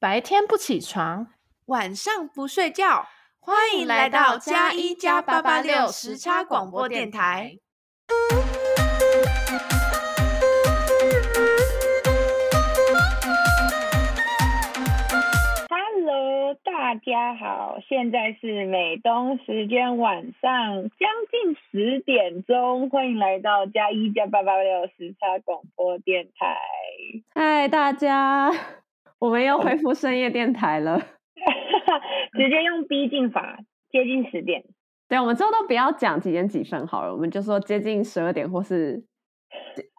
白天不起床，晚上不睡觉，欢迎来到加一加八八六时差广播电台。Hello，大家好，现在是美东时间晚上将近十点钟，欢迎来到加一加八八六时差广播电台。嗨，大家。我们又恢复深夜电台了，直接用逼近法，接近十点。对，我们之后都不要讲几点几分好了，我们就说接近十二点，或是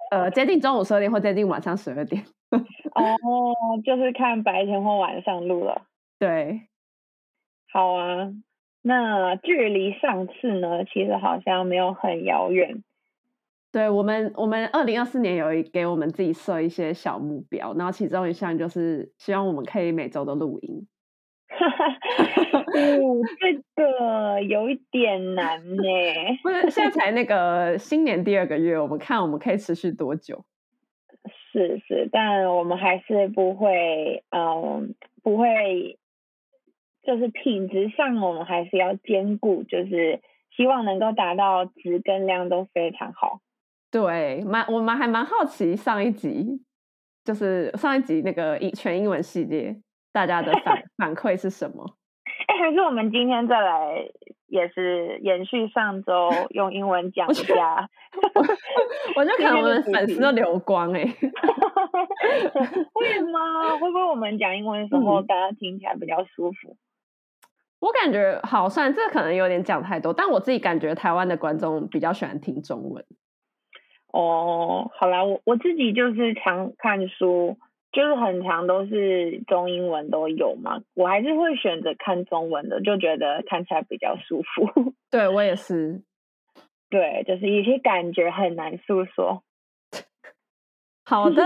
呃接近中午十二点，或接近晚上十二点。哦，就是看白天或晚上录了。对，好啊。那距离上次呢，其实好像没有很遥远。对我们，我们二零二四年有一给我们自己设一些小目标，然后其中一项就是希望我们可以每周都录音。嗯，这个有一点难呢。不是，现在才那个新年第二个月，我们看我们可以持续多久？是是，但我们还是不会，嗯，不会，就是品质上我们还是要兼顾，就是希望能够达到质跟量都非常好。对，蛮我们还蛮好奇上一集，就是上一集那个英全英文系列，大家的反 反馈是什么？哎，还是我们今天再来，也是延续上周用英文 讲一下。我就看我们粉丝都流光哎、欸，为什么？会不会我们讲英文的时候，大家听起来比较舒服？我感觉好，算这可能有点讲太多，但我自己感觉台湾的观众比较喜欢听中文。哦，好啦，我我自己就是常看书，就是很常都是中英文都有嘛，我还是会选择看中文的，就觉得看起来比较舒服。对，我也是，对，就是一些感觉很难诉说。好的，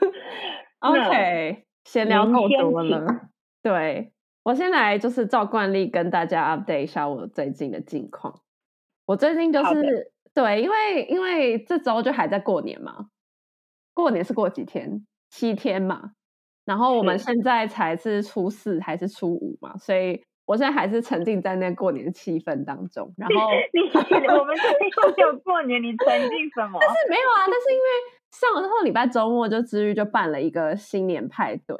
OK，闲聊够多了。对，我先来就是照惯例跟大家 update 一下我最近的近况。我最近就是。对，因为因为这周就还在过年嘛，过年是过几天？七天嘛。然后我们现在才是初四还是初五嘛，所以我现在还是沉浸在那过年气氛当中。然后 你，我们这边有过年，你沉浸什么？但是没有啊，但是因为上上个礼拜周末就治愈就办了一个新年派对，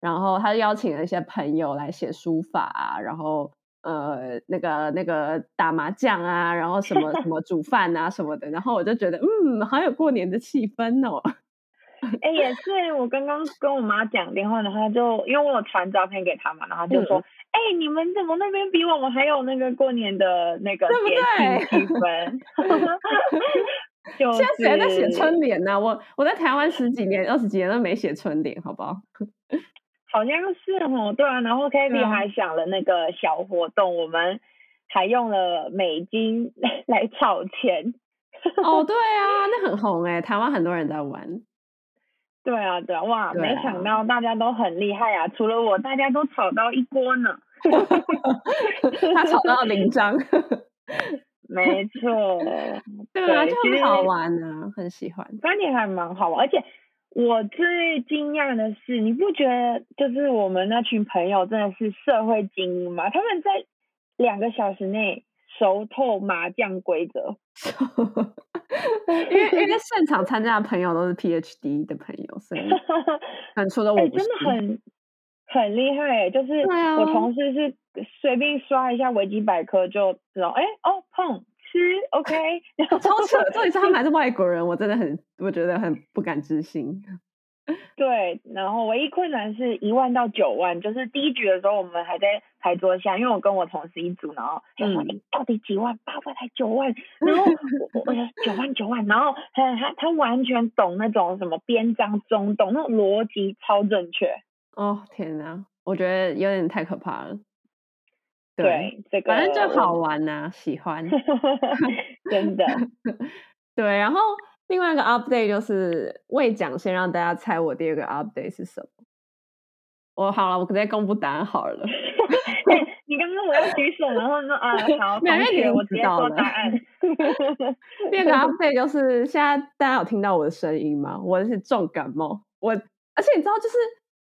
然后他邀请了一些朋友来写书法啊，然后。呃，那个那个打麻将啊，然后什么什么煮饭啊什么的，然后我就觉得，嗯，好有过年的气氛哦。哎，也是，我刚刚跟我妈讲电话，然后就因为我有传照片给她嘛，然后就说，哎、嗯，你们怎么那边比我们还有那个过年的那个节庆气氛？现在谁在写春联呢？我我在台湾十几年、二十几年都没写春联，好不好？好像是哦，对啊，然后 Katie 还想了那个小活动，嗯、我们还用了美金来炒钱。哦，对啊，那很红哎，台湾很多人在玩。对啊，对啊，哇，没想到大家都很厉害啊，除了我，大家都炒到一锅呢。他炒到零张。没错。对啊，就很好玩呢，很喜欢。翻脸还蛮好玩，而且。我最惊讶的是，你不觉得就是我们那群朋友真的是社会精英吗？他们在两个小时内熟透麻将规则，因为因为现场参加的朋友都是 PhD 的朋友，所以 很除了我、欸，真的很很厉害。就是我同事是随便刷一下维基百科就知道，哎、欸、哦碰。OK，超扯！重点是他们还是外国人，我真的很，我觉得很不敢置信。对，然后唯一困难是一万到九万，就是第一局的时候我们还在牌桌下，因为我跟我同事一组，然后就说你到底几万？八万还九万？然后我我说九万九万，然后他他他完全懂那种什么边章中懂那种逻辑超正确。哦天哪，我觉得有点太可怕了。对，对，这个反正就好玩呐、啊，喜欢，真的。对，然后另外一个 update 就是未讲先让大家猜我第二个 update 是什么。我好了，我直接公布答案好了。你刚刚我要举手，然后说啊，好，没问题，我直接说答案。第二个 update 就是现在大家有听到我的声音吗？我是重感冒，我而且你知道就是。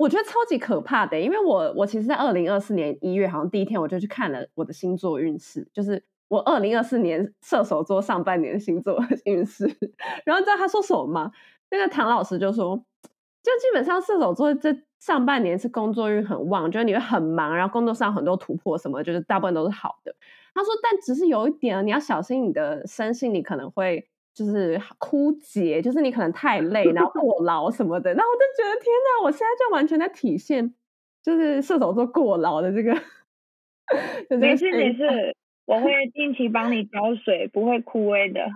我觉得超级可怕的，因为我我其实，在二零二四年一月好像第一天我就去看了我的星座运势，就是我二零二四年射手座上半年星座 运势，然后知道他说什么吗？那个唐老师就说，就基本上射手座这上半年是工作运很旺，就是你会很忙，然后工作上很多突破什么，就是大部分都是好的。他说，但只是有一点，你要小心你的身心，你可能会。就是枯竭，就是你可能太累，然后过劳什么的，然后我就觉得天哪，我现在就完全在体现，就是射手座过劳的这个。没事没事，我会定期帮你浇水，不会枯萎的。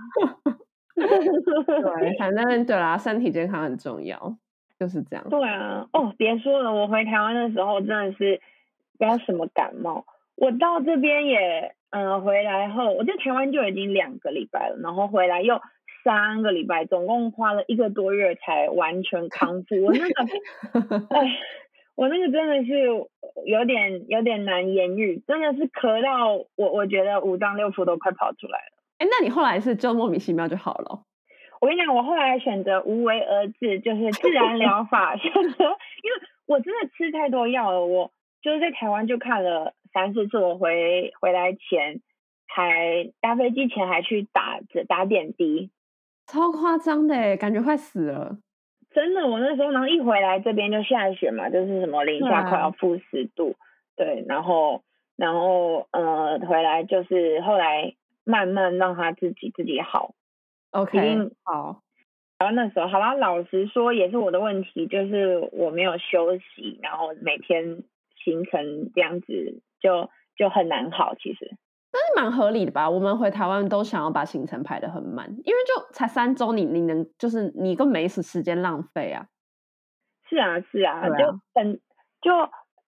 对，反正对啦，身体健康很重要，就是这样。对啊，哦，别说了，我回台湾的时候真的是不知道什么感冒，我到这边也。嗯，回来后我在台湾就已经两个礼拜了，然后回来又三个礼拜，总共花了一个多月才完全康复。我那个，哎，我那个真的是有点有点难言喻，真的是咳到我我觉得五脏六腑都快跑出来了。哎，那你后来是就莫名其妙就好了？我跟你讲，我后来选择无为而治，就是自然疗法，选择，因为我真的吃太多药了，我就是在台湾就看了。三四次，我回回来前还搭飞机前还去打打点滴，超夸张的，感觉快死了。真的，我那时候然后一回来这边就下雪嘛，就是什么零下快要负十度，对，啊、对，然后然后呃回来就是后来慢慢让他自己自己好，OK，好。然后那时候好啦，老实说也是我的问题，就是我没有休息，然后每天行程这样子。就就很难好，其实，但是蛮合理的吧？我们回台湾都想要把行程排得很满，因为就才三周，你你能就是你都没时时间浪费啊。是啊，是啊，啊就很就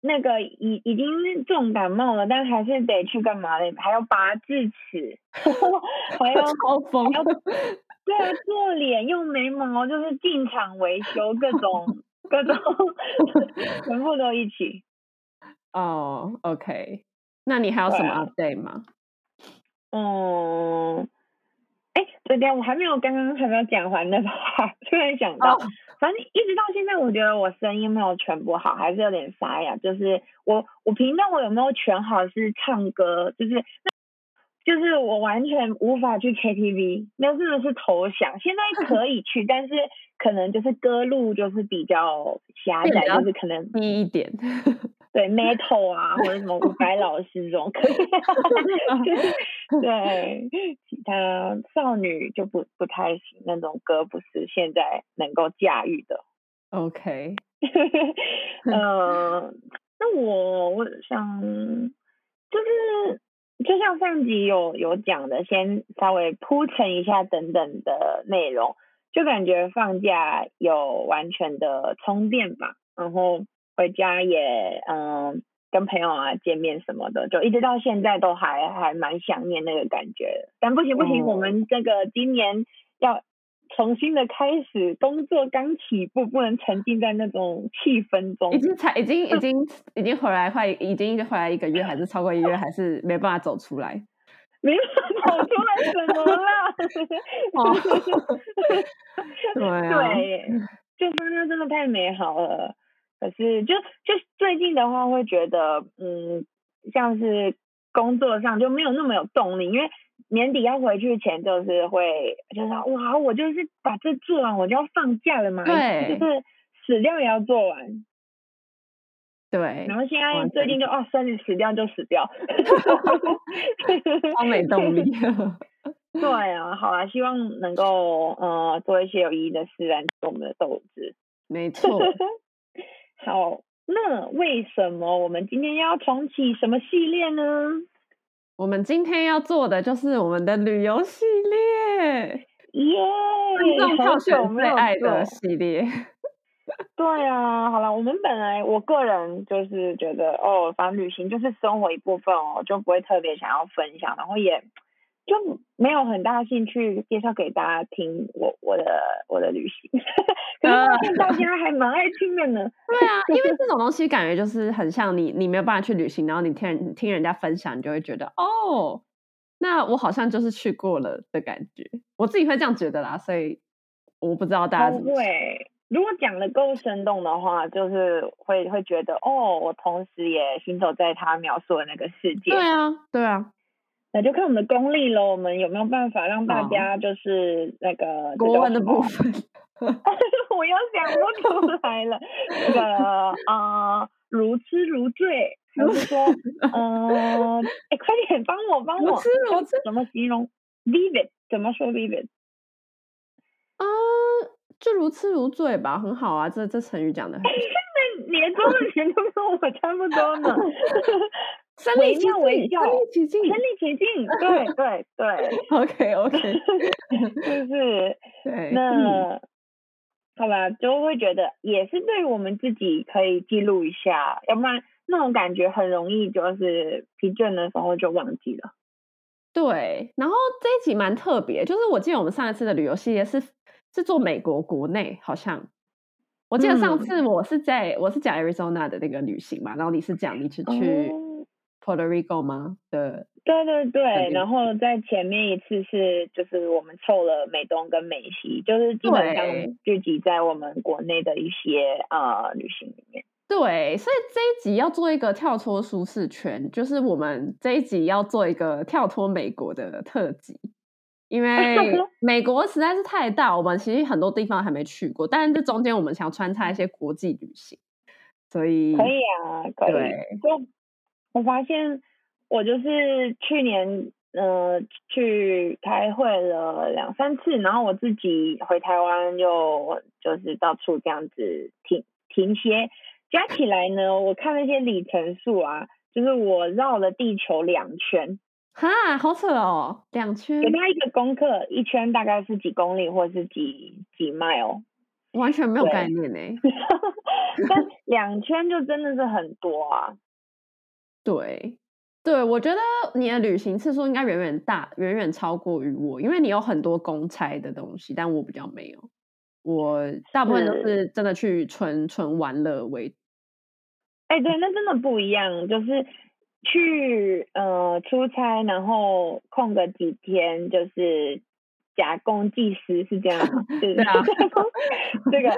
那个已已经重感冒了，但还是得去干嘛嘞？还要拔智齿，还要 超疯，要对啊，做脸用眉毛，就是进场维修，各种各 种全部都一起。哦、oh，OK，那你还有什么 update 吗？嗯，哎，对对，我还没有刚刚还没有讲完的 吧？突然想到，oh. 反正一直到现在，我觉得我声音没有全部好，还是有点沙哑。就是我我评论我有没有全好是唱歌，就是就是我完全无法去 KTV，那真的是投降。现在可以去，但是可能就是歌路就是比较狭窄，就是可能低一点。对 metal 啊，或者什么伍佰老师这种可以，对其他少女就不不太行，那种歌不是现在能够驾驭的。OK，嗯、呃，那我我想就是就像上集有有讲的，先稍微铺陈一下等等的内容，就感觉放假有完全的充电吧，然后。回家也嗯，跟朋友啊见面什么的，就一直到现在都还还蛮想念那个感觉。但不行不行，哦、我们这个今年要重新的开始，工作刚起步，不能沉浸在那种气氛中。已经才已经已经已经回来快已经回来一个月，还是超过一个月，还是没办法走出来。没办法走出来什么啦？对啊，对，就说那真的太美好了。可是就，就就最近的话，会觉得，嗯，像是工作上就没有那么有动力，因为年底要回去前，就是会，就是哇，我就是把这做完，我就要放假了嘛，就是死掉也要做完。对。然后现在最近就哦，生日死掉就死掉，超没动力。对啊，好啊，希望能够呃做一些有意义的事，燃起我们的斗志。没错。好，那为什么我们今天要重启什么系列呢？我们今天要做的就是我们的旅游系列，耶！观众票选最爱的系列。对啊，好了，我们本来我个人就是觉得，哦，反正旅行就是生活一部分哦，就不会特别想要分享，然后也。就没有很大兴趣介绍给大家听我我的我的旅行，可是发现大家还蛮爱听的呢。对啊，因为这种东西感觉就是很像你，你没有办法去旅行，然后你听人听人家分享，你就会觉得哦，那我好像就是去过了的感觉。我自己会这样觉得啦，所以我不知道大家怎么。如果讲的够生动的话，就是会会觉得哦，我同时也行走在他描述的那个世界。对啊，对啊。那就看我们的功力喽，我们有没有办法让大家就是那个、哦、国文的部分，我又想不出来了。那个啊、呃，如痴如醉，还是说，嗯、快点帮我帮我，如痴如醉怎么形容？Vivid 怎么说？Vivid 啊、呃，就如痴如醉吧，很好啊，这这成语讲的很。那连中文前都跟我差不多呢。身临其境，身临其境，身临其境，对 对对，OK OK，就是对。那、嗯、好吧，就会觉得也是对于我们自己可以记录一下，要不然那种感觉很容易就是疲倦的时候就忘记了。对，然后这一集蛮特别，就是我记得我们上一次的旅游系列是是做美国国内，好像我记得上次我是在、嗯、我是讲 Arizona 的那个旅行嘛，然后你是讲你是去。哦 Puerto Rico 吗？对对对对，然后在前面一次是就是我们凑了美东跟美西，就是基本上聚集在我们国内的一些呃旅行里面。对，所以这一集要做一个跳脱舒适圈，就是我们这一集要做一个跳脱美国的特辑，因为 美国实在是太大，我们其实很多地方还没去过，但是这中间我们想穿插一些国际旅行，所以可以啊，可以。就我发现我就是去年呃去开会了两三次，然后我自己回台湾又就是到处这样子停停歇，加起来呢，我看那些里程数啊，就是我绕了地球两圈，哈，好扯哦，两圈。给他一个功课，一圈大概是几公里或是几几 mile，完全没有概念呢。但两圈就真的是很多啊。对，对，我觉得你的旅行次数应该远远大，远远超过于我，因为你有很多公差的东西，但我比较没有。我大部分都是真的去纯纯玩乐为。哎，对，那真的不一样，就是去呃出差，然后空个几天，就是假公济私，是这样吗？对啊，这个。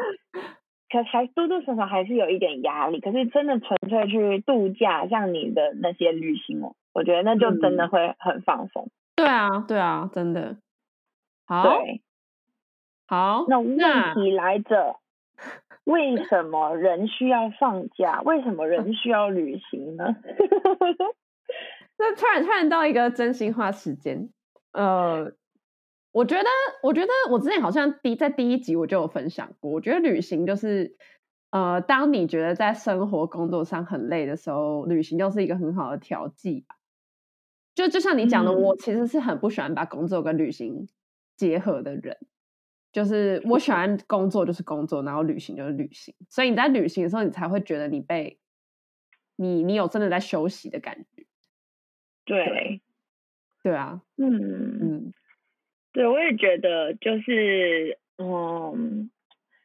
可还多多少少还是有一点压力，可是真的纯粹去度假，像你的那些旅行哦，我觉得那就真的会很放松。嗯、对啊，对啊，真的。好，对好，那问题来着，为什么人需要放假？为什么人需要旅行呢？那突然突然到一个真心话时间，呃。我觉得，我觉得我之前好像第在第一集我就有分享过。我觉得旅行就是，呃，当你觉得在生活工作上很累的时候，旅行就是一个很好的调剂。就就像你讲的，嗯，我其实是很不喜欢把工作跟旅行结合的人。就是我喜欢工作就是工作，然后旅行就是旅行。所以你在旅行的时候，你才会觉得你被你你有真的在休息的感觉。对，对，啊，嗯嗯。对，我也觉得就是，嗯，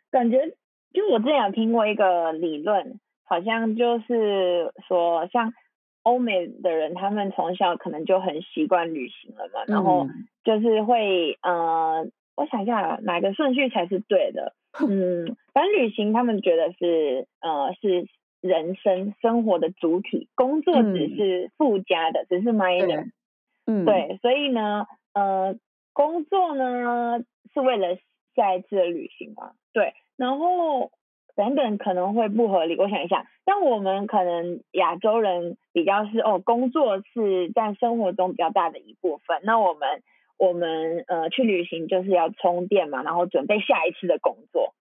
感觉就我之前有听过一个理论，好像就是说，像欧美的人，他们从小可能就很习惯旅行了嘛，嗯、然后就是会，呃，我想一下哪个顺序才是对的，嗯，反正旅行他们觉得是，呃，是人生生活的主体，工作只是附加的，嗯、只是 minor，嗯，对，所以呢，呃。工作呢是为了下一次的旅行嘛？对，然后等等可能会不合理。我想一下，但我们可能亚洲人比较是哦，工作是在生活中比较大的一部分。那我们我们呃去旅行就是要充电嘛，然后准备下一次的工作。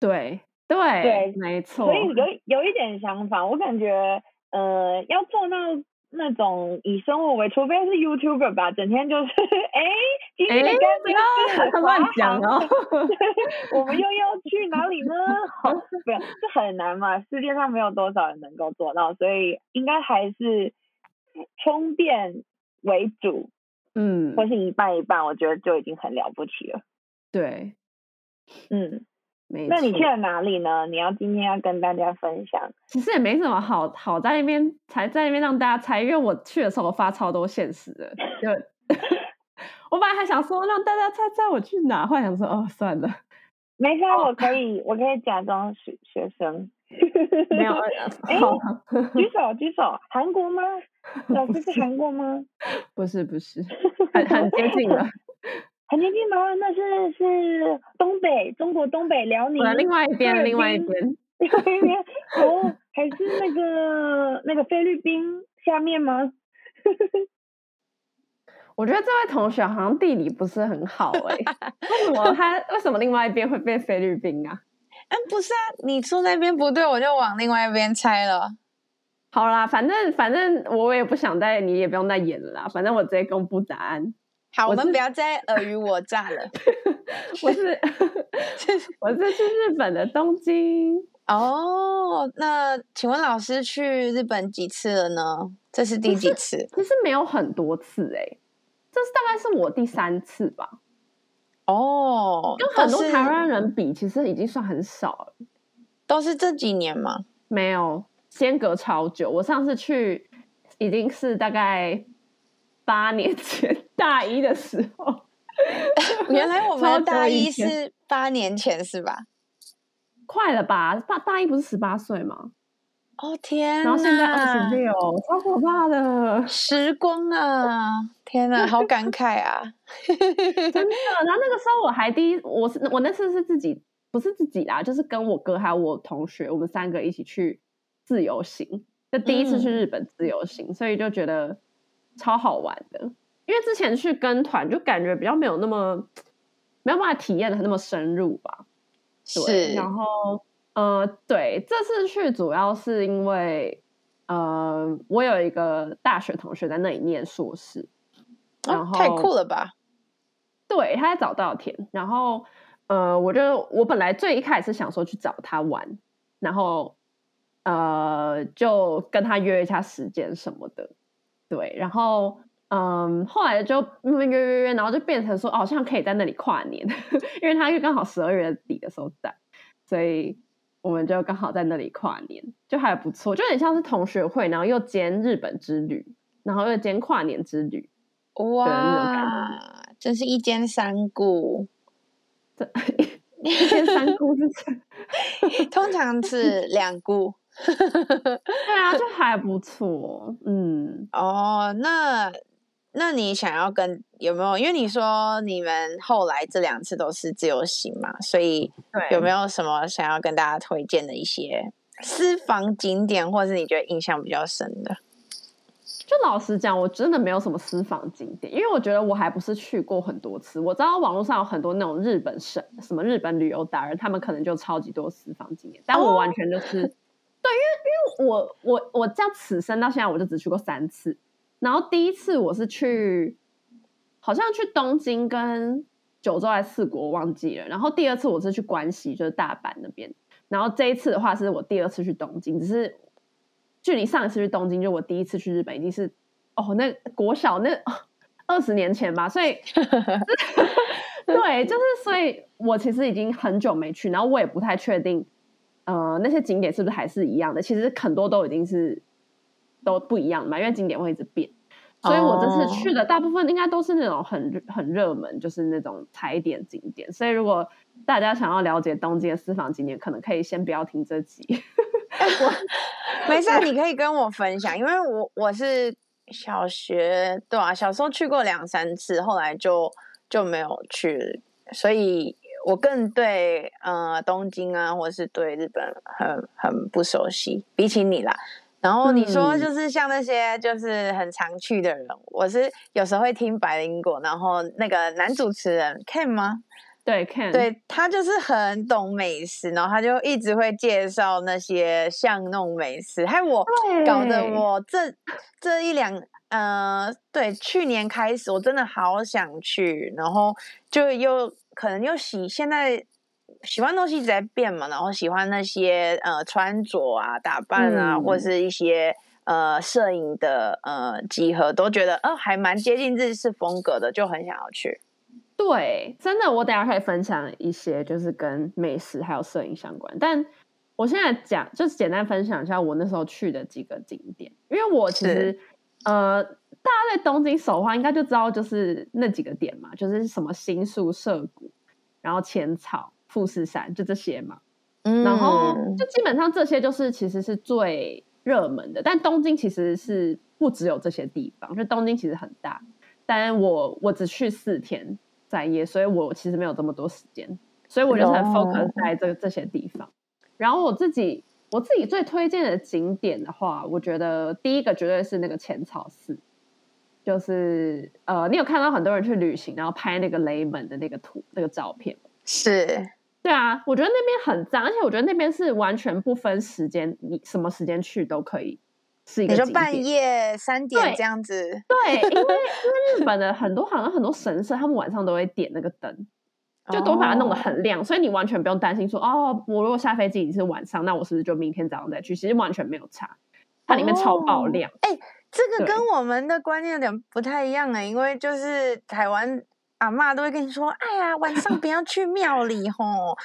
对对对，没错。所以有有一点想法，我感觉呃要做到。那种以生活为，除非是 YouTuber 吧，整天就是哎，今天干这个乱讲哦。我们又要去哪里呢？好，不要，这很难嘛，世界上没有多少人能够做到，所以应该还是充电为主，嗯，或是一半一半，我觉得就已经很了不起了。对，嗯。那你去了哪里呢？你要今天要跟大家分享。其实也没什么好好在那边才在那边让大家猜，因为我去的时候我发超多现实的，就 我本来还想说让大家猜猜我去哪，后来想说哦算了，没事，我可以，我可以假装学学生。没有，哎，举手举手，韩国吗？老 师是韩国吗？不是不是，很很接近了，很接近吗？那是是东北，中国东北辽宁。另外一边，另外一边，另外一边，哦，还是那个那个菲律宾下面吗？我觉得这位同学好像地理不是很好哎、欸，为什么他为什么另外一边会变菲律宾啊？嗯，不是啊，你说那边不对，我就往另外一边猜了。好啦，反正反正我也不想再，你也不用再演了啦。反正我直接公布答案。好，我，我们不要再尔虞我诈了。我是 我是去日本的东京。哦，那请问老师去日本几次了呢？这是第几次？其实没有很多次哎、欸。这是大概是我第三次吧，哦，跟很多台湾人比，其实已经算很少了。都是这几年吗？没有，间隔超久。我上次去已经是大概八年前，大一的时候。原来我们大一是八年前是吧？快了吧？大大一不是十八岁吗？哦天！然后现在二十六，超可怕的时光啊！天哪，好感慨啊！真的。然后那个时候我还第一，我是我那次是自己，不是自己啦，就是跟我哥还有我同学，我们三个一起去自由行，就第一次去日本自由行，嗯、所以就觉得超好玩的。因为之前去跟团，就感觉比较没有那么没有办法体验的那么深入吧。对，是，然后。呃，对，这次去主要是因为，呃，我有一个大学同学在那里念硕士，然后、哦、太酷了吧？对，他在早稻田，然后，呃，我就我本来最一开始是想说去找他玩，然后，呃，就跟他约一下时间什么的，对，然后，嗯、呃，后来就约约约约，然后就变成说，哦，好像可以在那里跨年，因为他又刚好十二月底的时候在，所以。我们就刚好在那里跨年，就还不错，就有点像是同学会，然后又兼日本之旅，然后又兼跨年之旅，哇，真是一间三顾，这一间三顾是 通常是两顾，对啊，就还不错，嗯，哦，那。那你想要跟有没有？因为你说你们后来这两次都是自由行嘛，所以有没有什么想要跟大家推荐的一些私房景点，或者是你觉得印象比较深的？就老实讲，我真的没有什么私房景点，因为我觉得我还不是去过很多次。我知道网络上有很多那种日本省什么日本旅游达人，他们可能就超级多私房景点，但我完全就是、哦、对，因为因为我我我这样此生到现在我就只去过三次。然后第一次我是去，好像去东京跟九州还是四国忘记了。然后第二次我是去关西，就是大阪那边。然后这一次的话是我第二次去东京，只是距离上一次去东京，就我第一次去日本已经是哦，那国小那二十年前吧。所以 对，就是所以我其实已经很久没去，然后我也不太确定，呃，那些景点是不是还是一样的？其实很多都已经是。都不一样嘛，因为景点会一直变，所以我这次去的大部分应该都是那种很很热门，就是那种踩点景点。所以如果大家想要了解东京的私房景点，可能可以先不要听这集。我 没事，你可以跟我分享，因为我我是小学对啊，小时候去过两三次，后来就就没有去，所以我更对呃东京啊，或是对日本很很不熟悉，比起你啦。然后你说就是像那些就是很常去的人，嗯、我是有时候会听白灵果，然后那个男主持人 Ken 吗？对 Ken，对他就是很懂美食，然后他就一直会介绍那些巷弄美食，还有我搞得我这这一两呃，对，去年开始我真的好想去，然后就又可能又喜现在。喜欢东西一直在变嘛，然后喜欢那些呃穿着啊、打扮啊，嗯、或是一些呃摄影的呃集合，都觉得呃还蛮接近日式风格的，就很想要去。对，真的，我等下可以分享一些就是跟美食还有摄影相关。但我现在讲就是简单分享一下我那时候去的几个景点，因为我其实呃大家在东京首话应该就知道就是那几个点嘛，就是什么新宿涩谷，然后浅草。富士山，就这些嘛。嗯，然后就基本上这些就是其实是最热门的，但东京其实是不只有这些地方，就东京其实很大，但我我只去四天三夜，所以我其实没有这么多时间，所以我就很 focus 在这这些地方。然后我自己我自己最推荐的景点的话，我觉得第一个绝对是那个浅草寺，就是呃，你有看到很多人去旅行，然后拍那个雷门的那个图那个照片，是。对啊，我觉得那边很脏，而且我觉得那边是完全不分时间，你什么时间去都可以是一个。你说半夜三点这样子？对，对，因为因 为日本的很多好像很多神社，他们晚上都会点那个灯，就都把它弄得很亮，哦，所以你完全不用担心说哦，我如果下飞机已经是晚上，那我是不是就明天早上再去？其实完全没有差，它里面超爆亮。哎，哦，这个跟我们的观念有点不太一样哎，因为就是台湾。阿妈都会跟你说：“哎呀，晚上不要去庙里吼。”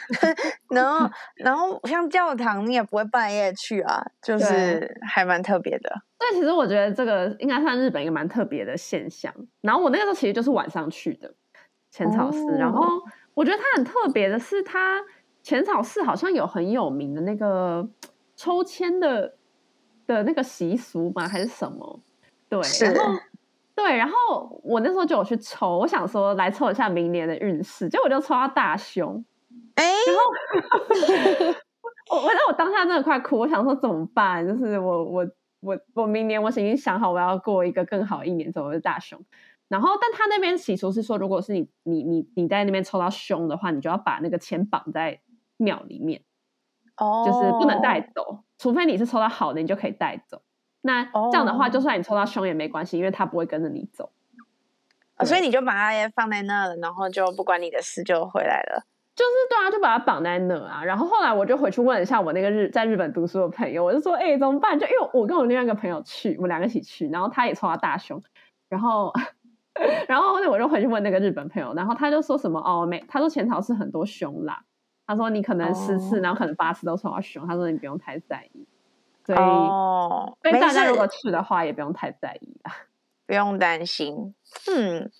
然后，然后像教堂，你也不会半夜去啊，就是还蛮特别的。但其实我觉得这个应该算日本一个蛮特别的现象。然后我那个时候其实就是晚上去的浅草寺，哦、然后我觉得它很特别的是，它浅草寺好像有很有名的那个抽签的的那个习俗吗？还是什么？对，然后。对，然后我那时候就有去抽，我想说来抽一下明年的运势，结果我就抽到大凶，哎，然后我我那我当下真的快哭，我想说怎么办？就是我我我我明年我已经想好我要过一个更好一年，怎么是大凶？然后但他那边习俗是说，如果是你你你你在那边抽到凶的话，你就要把那个钱绑在庙里面，哦，就是不能带走，除非你是抽到好的，你就可以带走。那这样的话，就算你抽到凶也没关系，因为他不会跟着你走，哦，所以你就把它放在那了，然后就不管你的事就回来了。就是对啊，就把它绑在那啊。然后后来我就回去问一下我那个日在日本读书的朋友，我就说，哎、欸，怎么办？就因为我跟我另外一个朋友去，我们两个一起去，然后他也抽到大胸，然后 然后后来我就回去问那个日本朋友，然后他就说什么哦，没，他说前朝是很多凶啦，他说你可能十次，哦，然后可能八次都抽到凶，他说你不用太在意。所以，哦，所以大家如果去的话，也不用太在意啦，不用担心。嗯，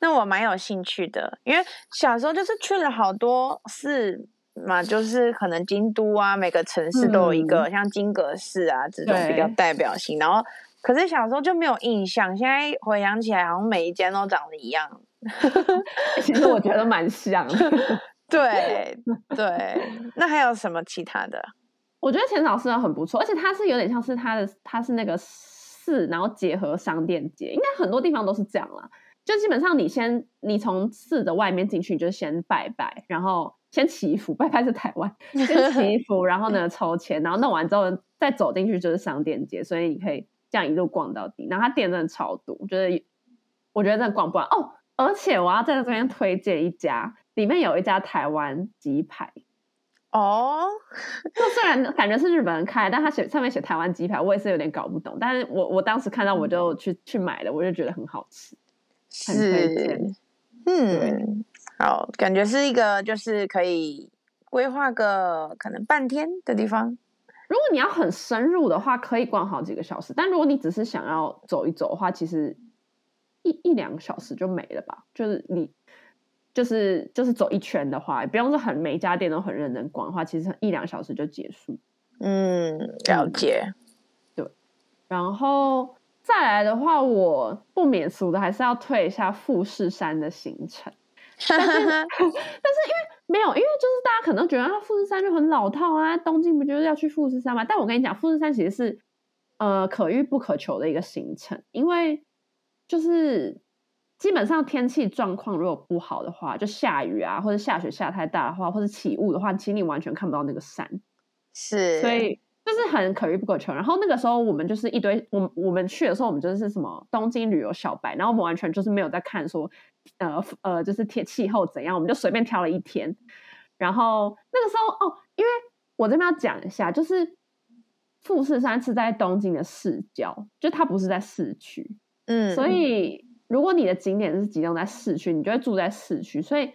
那我蛮有兴趣的，因为小时候就是去了好多寺嘛，就是可能京都啊，每个城市都有一个，嗯、像金阁寺啊这种比较代表性。然后，可是小时候就没有印象，现在回想起来，好像每一间都长得一样。其实我觉得蛮像的。对对，那还有什么其他的？我觉得浅草寺很不错，而且它是有点像是它的，它是那个寺，然后结合商店街，应该很多地方都是这样啦。就基本上你先，你从寺的外面进去，你就先拜拜，然后先祈福，拜拜是台湾，先祈 福，然后呢抽签，然后弄完之后再走进去就是商店街，所以你可以这样一路逛到底。然后它店真的超多，我觉得我觉得真的逛不完哦。而且我要在这边推荐一家，里面有一家台湾鸡排。哦、oh，就虽然感觉是日本人开，但他写上面写台湾鸡排，我也是有点搞不懂。但是我我当时看到我就去、嗯、去买了，我就觉得很好吃，很推荐。嗯，好，感觉是一个就是可以规划个可能半天的地方。如果你要很深入的话，可以逛好几个小时。但如果你只是想要走一走的话，其实一一两个小时就没了吧？就是你。就是就是走一圈的话，不用是很每家店都很认真逛的话，其实一两小时就结束。嗯，了解。对，然后再来的话，我不免俗的还是要退一下富士山的行程。但是，但是因为没有，因为就是大家可能觉得啊，富士山就很老套啊，东京不就是要去富士山吗？但我跟你讲，富士山其实是呃可遇不可求的一个行程，因为就是。基本上天气状况如果不好的话，就下雨啊，或者下雪下太大的话，或者起雾的话，其实你完全看不到那个山。是，所以就是很可遇不可求。然后那个时候我们就是一堆，我我们去的时候，我们就是什么东京旅游小白，然后我们完全就是没有在看说，呃呃，就是天气候怎样，我们就随便挑了一天。然后那个时候哦，因为我这边要讲一下，就是富士山是在东京的市郊，就它不是在市区，嗯，所以。如果你的景点是集中在市区，你就会住在市区。所以，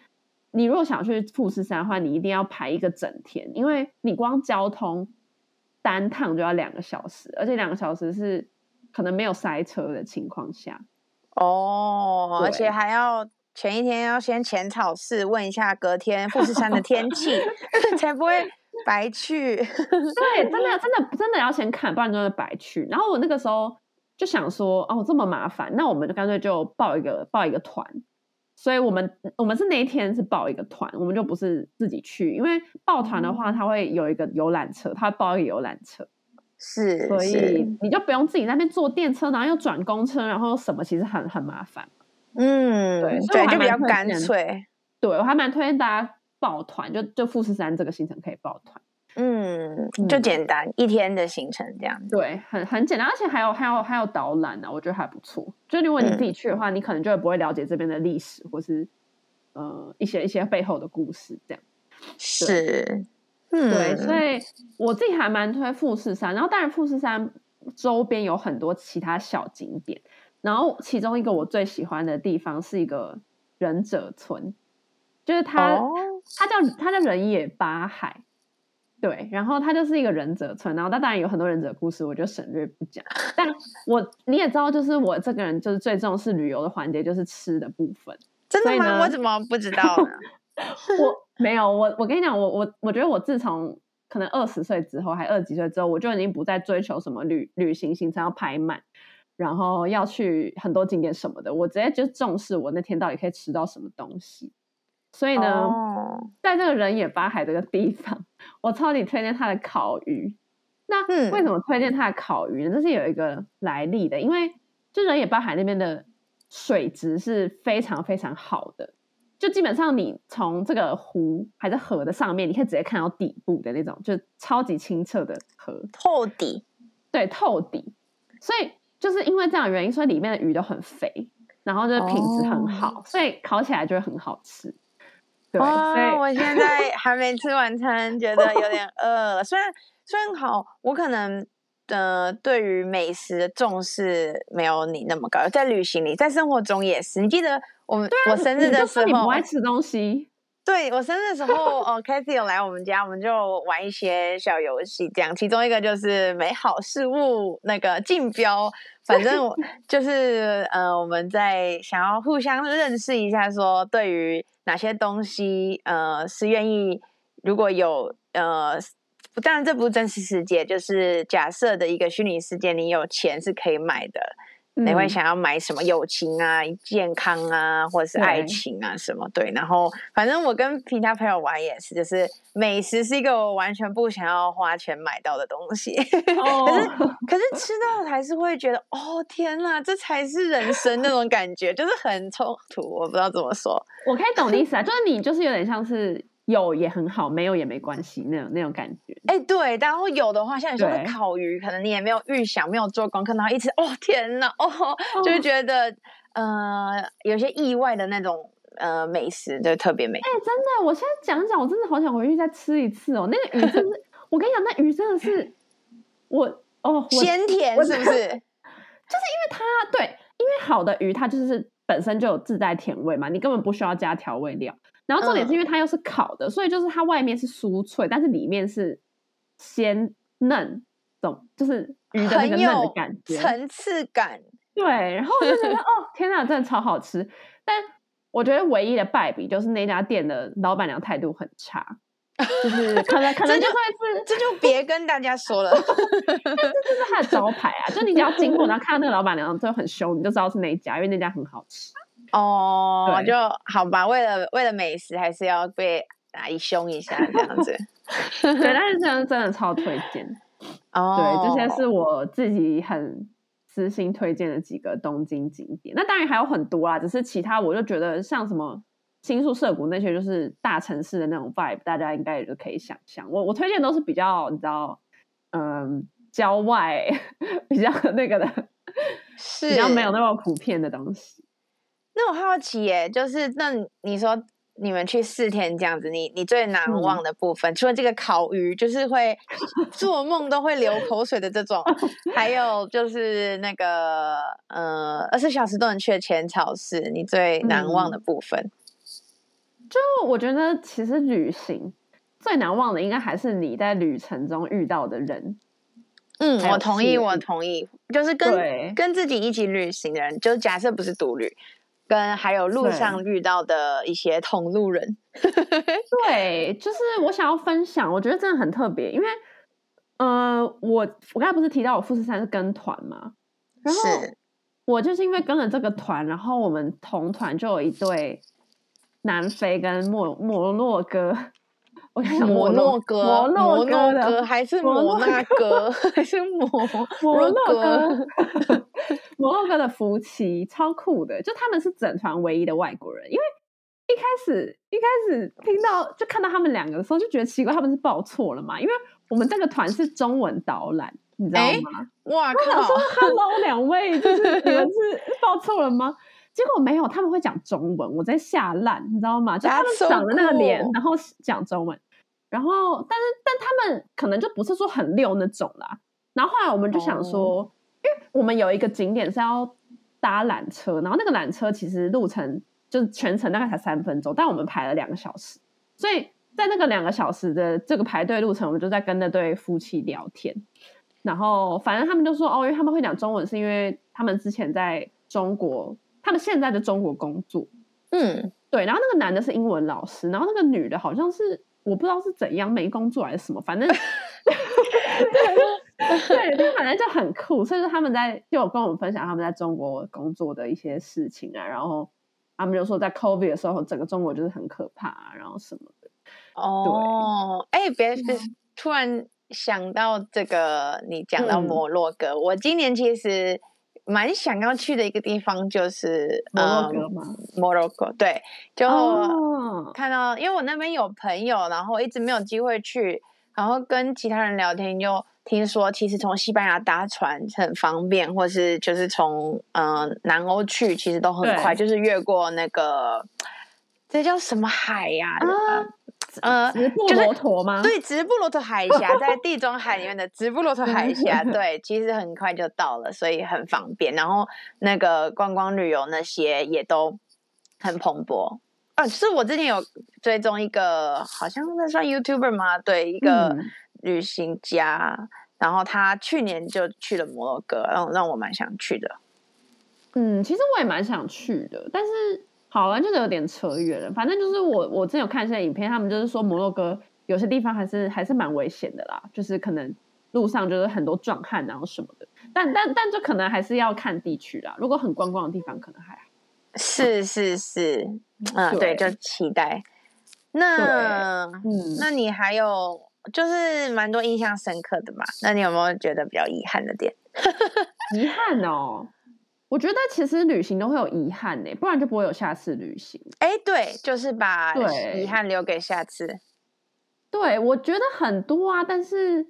你如果想去富士山的话，你一定要排一个整天，因为你光交通单趟就要两个小时，而且两个小时是可能没有塞车的情况下。哦，而且还要前一天要先浅草寺问一下隔天富士山的天气 才不会白去。对，真的真的真的要先看，不然真的白去。然后我那个时候就想说，哦，这么麻烦，那我们就干脆就报一个报一个团。所以我们我们是那一天是报一个团，我们就不是自己去，因为报团的话，他会有一个游览车，他会包一个游览车，是，所以你就不用自己在那边坐电车，然后又转公车，然后什么，其实很很麻烦。嗯，对，对，就比较干脆。对，我还蛮推荐大家报团，就就富士山这个行程可以报团。嗯，就简单、嗯、一天的行程这样子。对，很很简单，而且还有还有还有导览呢，我觉得还不错。就如果你自己去的话，嗯、你可能就会不会了解这边的历史，或是呃一些一些背后的故事这样。是，嗯，对，所以我自己还蛮推富士山。然后当然富士山周边有很多其他小景点，然后其中一个我最喜欢的地方是一个忍者村，就是它、哦、它叫它叫忍野八海。对，然后它就是一个忍者村，然后它当然有很多忍者故事，我就省略不讲。但我你也知道，就是我这个人就是最重视旅游的环节，就是吃的部分。真的吗？我怎么不知道呢？我没有，我我跟你讲，我我我觉得我自从可能二十岁之后，还二十几岁之后，我就已经不再追求什么旅旅行行程要排满，然后要去很多景点什么的，我直接就重视我那天到底可以吃到什么东西。所以呢，oh. 在这个人野八海这个地方，我超级推荐它的烤鱼。那为什么推荐它的烤鱼呢？这是有一个来历的，因为就人野八海那边的水质是非常非常好的，就基本上你从这个湖还是河的上面，你可以直接看到底部的那种，就超级清澈的河，透底，对，透底。所以就是因为这样的原因，所以里面的鱼都很肥，然后就品质很好，oh. 所以烤起来就会很好吃。对，哦，我现在还没吃晚餐，觉得有点饿了。虽然虽然好，我可能呃对于美食的重视没有你那么高，在旅行里，在生活中也是。你记得我们、啊、我生日的时候，你不爱吃东西。对，我生日的时候，哦，Cathy 有来我们家，我们就玩一些小游戏，这样。其中一个就是美好事物那个竞标，反正我 就是呃，我们在想要互相认识一下，说对于哪些东西呃是愿意，如果有呃，当然这不是真实世界，就是假设的一个虚拟世界，你有钱是可以买的。你会想要买什么？友情啊、健康啊，或者是爱情啊什么？对，然后反正我跟其他朋友玩也是，就是美食是一个我完全不想要花钱买到的东西。Oh. 可是可是吃到还是会觉得，哦天哪，这才是人生那种感觉，就是很冲突，我不知道怎么说。我可以懂你意思啊，就是你就是有点像是。有也很好，没有也没关系，那种那种感觉。哎、欸，对，然后有的话，像你说的烤鱼，可能你也没有预想，没有做功课，然后一吃，哦天哪，哦，哦就觉得呃有些意外的那种呃美食，就特别美。哎、欸，真的，我现在讲讲，我真的好想回去再吃一次哦。那个鱼真的，我跟你讲，那鱼真的是我哦鲜甜，是不是？就是因为它对，因为好的鱼它就是本身就有自带甜味嘛，你根本不需要加调味料。然后重点是因为它又是烤的，嗯、所以就是它外面是酥脆，但是里面是鲜嫩，懂就是鱼的那个嫩的感觉，层次感。对，然后我就觉得 哦，天哪，真的超好吃。但我觉得唯一的败笔就是那家店的老板娘态度很差，就是可能可能就会是这就别跟大家说了，但是这是他的招牌啊，就你只要经过然后看到那个老板娘就很凶，你就知道是哪一家，因为那家很好吃。哦，对就好吧。为了为了美食，还是要被阿姨凶一下这样子。对，但是真的 真的超推荐。哦，对，这些是我自己很私心推荐的几个东京景点。那当然还有很多啦，只是其他我就觉得像什么新宿涩谷那些，就是大城市的那种 vibe，大家应该也就可以想象。我我推荐都是比较你知道，嗯，郊外 比较那个的，是比较没有那么普遍的东西。那我好奇耶，就是那你说你们去四天这样子，你你最难忘的部分，嗯、除了这个烤鱼，就是会做梦都会流口水的这种，还有就是那个呃二十四小时都能去的浅草寺，你最难忘的部分。嗯、就我觉得，其实旅行最难忘的，应该还是你在旅程中遇到的人。嗯，我同意，我同意，就是跟跟自己一起旅行的人，就假设不是独旅。跟还有路上遇到的一些同路人。对，就是我想要分享，我觉得真的很特别，因为呃，我我刚才不是提到我富士山是跟团嘛？然后我就是因为跟了这个团，然后我们同团就有一对南非跟摩摩洛哥。我想摩洛哥，摩洛哥还是摩纳哥，还是摩摩洛哥？摩洛哥的夫妻超酷的，就他们是整团唯一的外国人。因为一开始一开始听到就看到他们两个的时候，就觉得奇怪，他们是报错了嘛？因为我们这个团是中文导览，你知道吗？哇靠！说 Hello，两位，就是你们是报错了吗？结果没有，他们会讲中文，我在吓烂，你知道吗？就他们长的那个脸然后讲中文，然后但是但他们可能就不是说很溜那种啦。然后后来我们就想说，oh. 因为我们有一个景点是要搭缆车，然后那个缆车其实路程就是全程大概才三分钟，但我们排了两个小时，所以在那个两个小时的这个排队路程，我们就在跟那对夫妻聊天。然后反正他们就说，哦，因为他们会讲中文，是因为他们之前在中国。他们现在的中国工作，嗯，对，然后那个男的是英文老师，然后那个女的好像是我不知道是怎样没工作还是什么，反正，对，就，反正就很酷。所以说他们在就有跟我们分享他们在中国工作的一些事情啊，然后他们就说在 COVID 的时候，整个中国就是很可怕啊，然后什么的。哦，哎，别别，突然想到这个，你讲到摩洛哥，嗯、我今年其实。蛮想要去的一个地方就是摩洛哥吗？摩洛哥，对，就看到，因为我那边有朋友，然后一直没有机会去，然后跟其他人聊天，又听说其实从西班牙搭船很方便，或是就是从嗯、呃、南欧去，其实都很快，就是越过那个这叫什么海呀、啊？啊呃，直布罗陀吗？就是、对，直布罗陀海峡在地中海里面的直布罗陀海峡，对，其实很快就到了，所以很方便。然后那个观光旅游那些也都很蓬勃。啊，是我之前有追踪一个，好像那算 YouTuber 吗？对，一个旅行家，嗯、然后他去年就去了摩洛哥，让让我蛮想去的。嗯，其实我也蛮想去的，但是。好像就是有点扯远了，反正就是我我之前有看一些影片，他们就是说摩洛哥有些地方还是还是蛮危险的啦，就是可能路上就是很多壮汉然后什么的，但但但就可能还是要看地区啦。如果很观光的地方可能还好。是是是，嗯，对，就期待。那嗯，那你还有就是蛮多印象深刻的嘛？那你有没有觉得比较遗憾的点？遗憾哦。我觉得其实旅行都会有遗憾呢，不然就不会有下次旅行。哎，对，就是把遗憾留给下次。对，我觉得很多啊，但是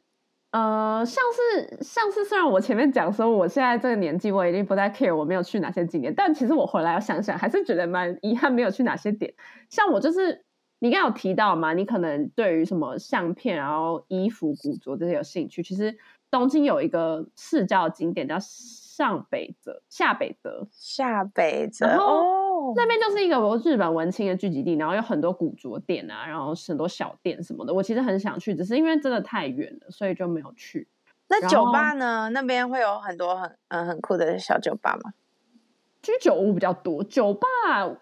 呃，像是像是虽然我前面讲说我现在这个年纪，我已经不再 care 我没有去哪些景点，但其实我回来要想想，还是觉得蛮遗憾没有去哪些点。像我就是你刚刚有提到嘛，你可能对于什么相片、然后衣服、古着这些有兴趣。其实东京有一个市郊景点叫。上北泽、下北泽、下北泽，然后、哦、那边就是一个日本文青的聚集地，然后有很多古着店啊，然后很多小店什么的。我其实很想去，只是因为真的太远了，所以就没有去。那酒吧呢？那边会有很多很嗯很酷的小酒吧吗？居酒屋比较多，酒吧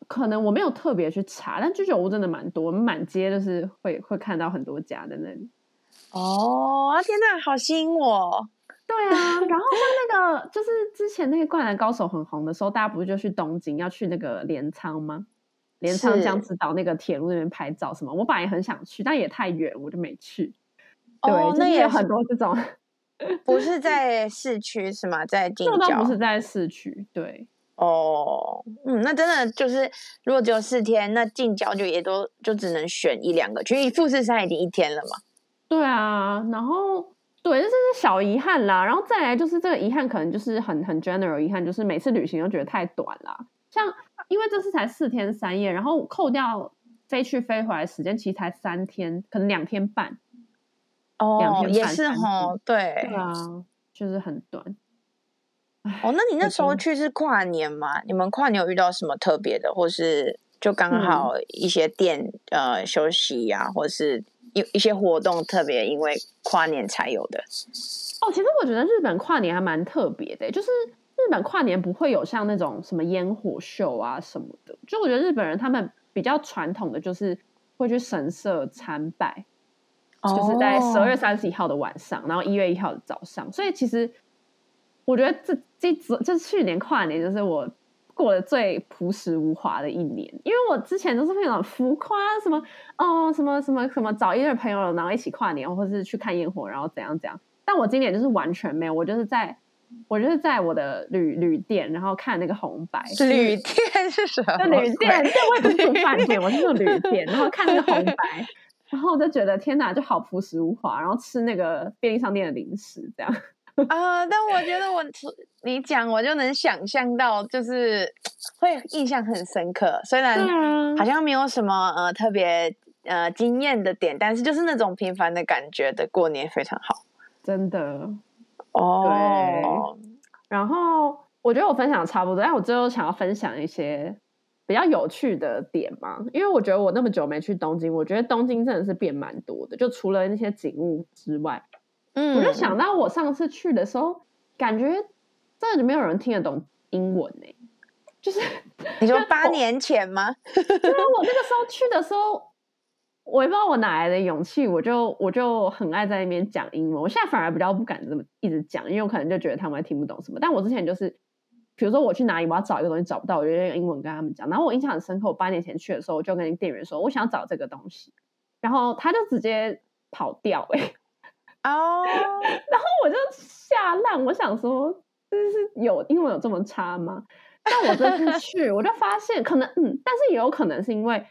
可能我没有特别去查，但居酒屋真的蛮多，我们满街就是会会看到很多家在那里。哦，天哪，好吸引我！对啊，然后像那个，就是之前那个《灌篮高手》很红的时候，大家不是就去东京要去那个镰仓吗？镰仓江之岛那个铁路那边拍照什么？我本来也很想去，但也太远，我就没去。对，哦、那也有很多这种，不是在市区是吗？在近郊，不是在市区。对，哦，嗯，那真的就是，如果只有四天，那近郊就也都就只能选一两个，因为富士山已经一天了嘛。对啊，然后。对，这是小遗憾啦，然后再来就是这个遗憾，可能就是很很 general 遗憾，就是每次旅行都觉得太短啦。像因为这次才四天三夜，然后扣掉飞去飞回来时间，其实才三天，可能两天半。哦，两天半也是哦，对，对啊，就是很短。哦，那你那时候去是跨年吗？你们跨年有遇到什么特别的，或是就刚好一些店、嗯、呃休息呀、啊，或是？有一些活动特别，因为跨年才有的。哦，其实我觉得日本跨年还蛮特别的，就是日日本跨年不会有像那种什么烟火秀啊什么的，就我觉得日本人他们比较传统的就是会去神社参拜，就是在十二月三十一号的晚上，然后一月一号的早上。所以其实我觉得这这这去年跨年就是我过得最朴实无华的一年，因为我之前都是非常浮夸，什么哦什么什么什么找一对朋友然后一起跨年，或是去看烟火，然后怎样怎样。但我今年就是完全没有，我就是在，我就是在我的旅旅店，然后看那个红白。旅店是什么？旅店，对，我也不是住饭店，我是住旅店，然后看那个红白，然后我就觉得天哪，就好朴实无华，然后吃那个便利商店的零食这样。啊、呃，但我觉得我你讲我就能想象到，就是会印象很深刻。虽然好像没有什么呃特别呃惊艳的点，但是就是那种平凡的感觉的过年非常好，真的。哦，对。然后我觉得我分享的差不多，但我最后想要分享一些比较有趣的点嘛，因为我觉得我那么久没去东京，我觉得东京真的是变蛮多的，就除了那些景物之外。嗯，我就想到我上次去的时候，感觉真的没有人听得懂英文呢、欸。就是你说 八年前吗？对啊我那个时候去的时候，我也不知道我哪来的勇气，我就我就很爱在那边讲英文。我现在反而比较不敢这么一直讲，因为我可能就觉得他们会听不懂什么。但我之前就是，比如说我去哪里，我要找一个东西找不到，我就用英文跟他们讲。然后我印象很深刻，我八年前去的时候，我就跟店员说，我想要找这个东西，然后他就直接跑掉、欸，哎。哦，oh. 然后我就吓烂，我想说，这是有英文有这么差吗？但我这次 去，我就发现可能，嗯，但是也有可能是因为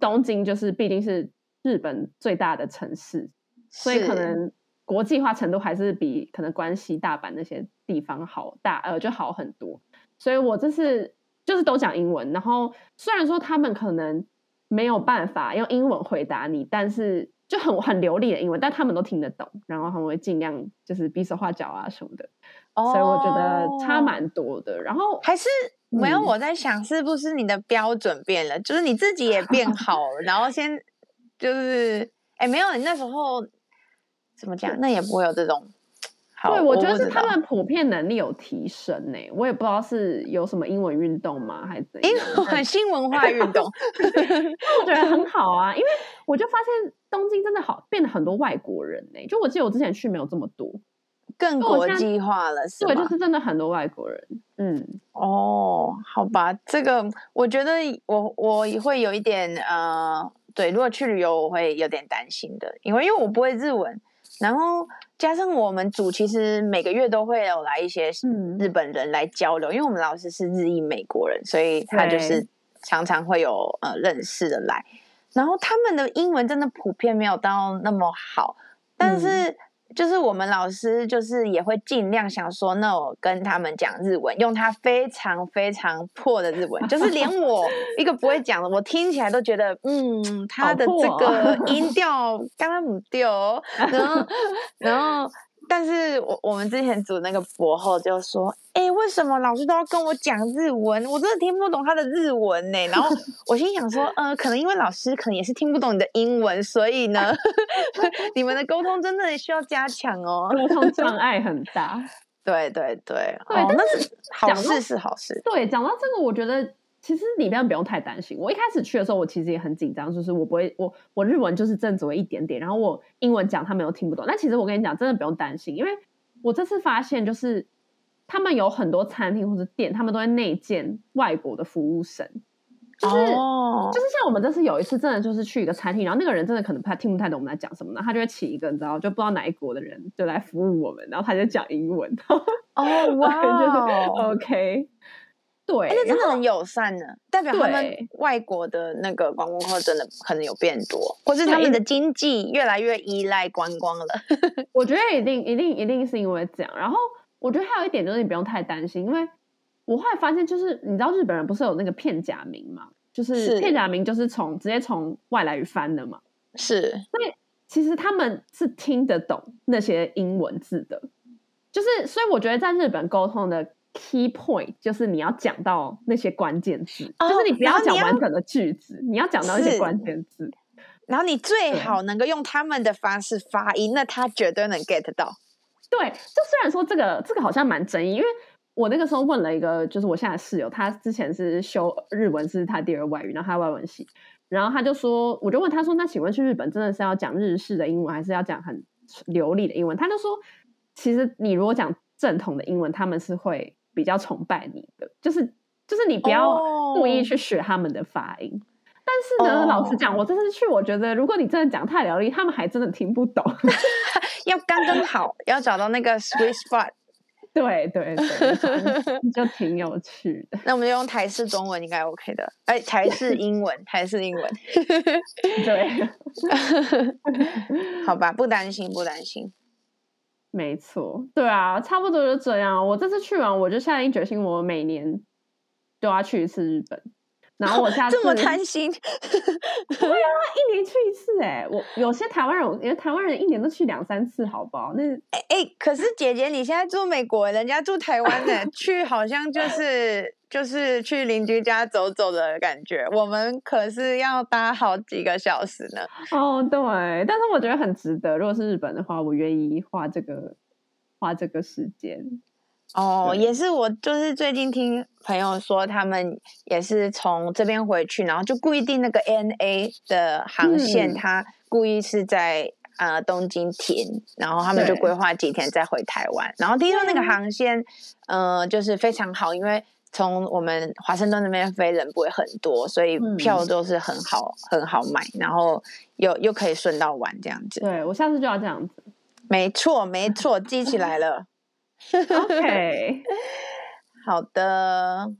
东京就是毕竟是日本最大的城市，所以可能国际化程度还是比可能关西、大阪那些地方好大，呃，就好很多。所以我这次就是都讲英文，然后虽然说他们可能没有办法用英文回答你，但是。就很很流利的英文，但他们都听得懂，然后他们会尽量就是比手画脚啊什么的，oh, 所以我觉得差蛮多的。然后还是没有我在想，是不是你的标准变了？嗯、就是你自己也变好了，然后先就是哎，没有你那时候怎么讲？那也不会有这种。对，我觉得是他们普遍能力有提升呢。我也不知道是有什么英文运动吗，还是怎样？英文 新文化运动，我觉得很好啊。因为我就发现东京真的好变得很多外国人呢。就我记得我之前去没有这么多，更国际化了，是吧？对，就是真的很多外国人。嗯，哦，好吧，这个我觉得我我会有一点呃，对，如果去旅游我会有点担心的，因为因为我不会日文。然后加上我们组其实每个月都会有来一些日本人来交流，嗯、因为我们老师是日裔美国人，所以他就是常常会有呃认识的来。然后他们的英文真的普遍没有到那么好，但是。嗯就是我们老师，就是也会尽量想说，那我跟他们讲日文，用他非常非常破的日文，就是连我一个不会讲的，我听起来都觉得，嗯，他的这个 音调刚刚不掉，然后，然后。但是我我们之前组那个博后就说，哎、欸，为什么老师都要跟我讲日文？我真的听不懂他的日文呢。然后我心想说，呃，可能因为老师可能也是听不懂你的英文，所以呢，你们的沟通真的需要加强哦，沟通障 碍很大。对对对，对，哦、但是好事是好事。对，讲到这个，我觉得。其实里面不用太担心。我一开始去的时候，我其实也很紧张，就是我不会，我我日文就是正只会一点点，然后我英文讲他们又听不懂。但其实我跟你讲，真的不用担心，因为我这次发现，就是他们有很多餐厅或者店，他们都会内建外国的服务生，就是、oh. 就是像我们这次有一次，真的就是去一个餐厅，然后那个人真的可能他听不太懂我们在讲什么呢，他就会请一个你知道就不知道哪一国的人就来服务我们，然后他就讲英文。哦，哇，就是 OK。对，而且真的很友善呢，代表他们外国的那个观光客真的可能有变多，或是他们的经济越来越依赖观光了。我觉得一定一定一定是因为这样。然后我觉得还有一点就是你不用太担心，因为我后来发现就是你知道日本人不是有那个片假名嘛，就是片假名就是从直接从外来语翻的嘛，是，所以其实他们是听得懂那些英文字的，就是所以我觉得在日本沟通的。Key point 就是你要讲到那些关键字，oh, 就是你不要讲完整的句子，你要讲到一些关键字，然后你最好能够用他们的方式发音，那他绝对能 get 到。对，就虽然说这个这个好像蛮争议，因为我那个时候问了一个，就是我现在的室友，他之前是修日文是他第二外语，然后他外文系，然后他就说，我就问他说，那请问去日本真的是要讲日式的英文，还是要讲很流利的英文？他就说，其实你如果讲正统的英文，他们是会比较崇拜你的，就是就是你不要故意去学他们的发音。Oh. 但是呢，oh. 老实讲，我这次去，我觉得如果你真的讲太流利，他们还真的听不懂。要刚刚好，要找到那个 sweet spot。对 对对，就挺有趣的。那我们就用台式中文应该 OK 的，哎，台式英文，台式英文。对，好吧，不担心，不担心。没错，对啊，差不多就这样。我这次去完，我就下定决心，我每年都要去一次日本。然后我下次 这么贪心，对啊，一年去一次哎，我有些台湾人，因为台湾人一年都去两三次，好不好？那哎哎，可是姐姐你现在住美国，人家住台湾呢，去好像就是就是去邻居家走走的感觉，我们可是要搭好几个小时呢。哦，对，但是我觉得很值得。如果是日本的话，我愿意花这个花这个时间。哦，也是我就是最近听朋友说，他们也是从这边回去，然后就故意订那个 ANA 的航线，嗯、他故意是在呃东京停，然后他们就规划几天再回台湾。然后听说那个航线，嗯、呃，就是非常好，因为从我们华盛顿那边飞人不会很多，所以票都是很好、嗯、很好买，然后又又可以顺道玩这样子。对，我下次就要这样子。没错，没错，记起来了。OK，好的，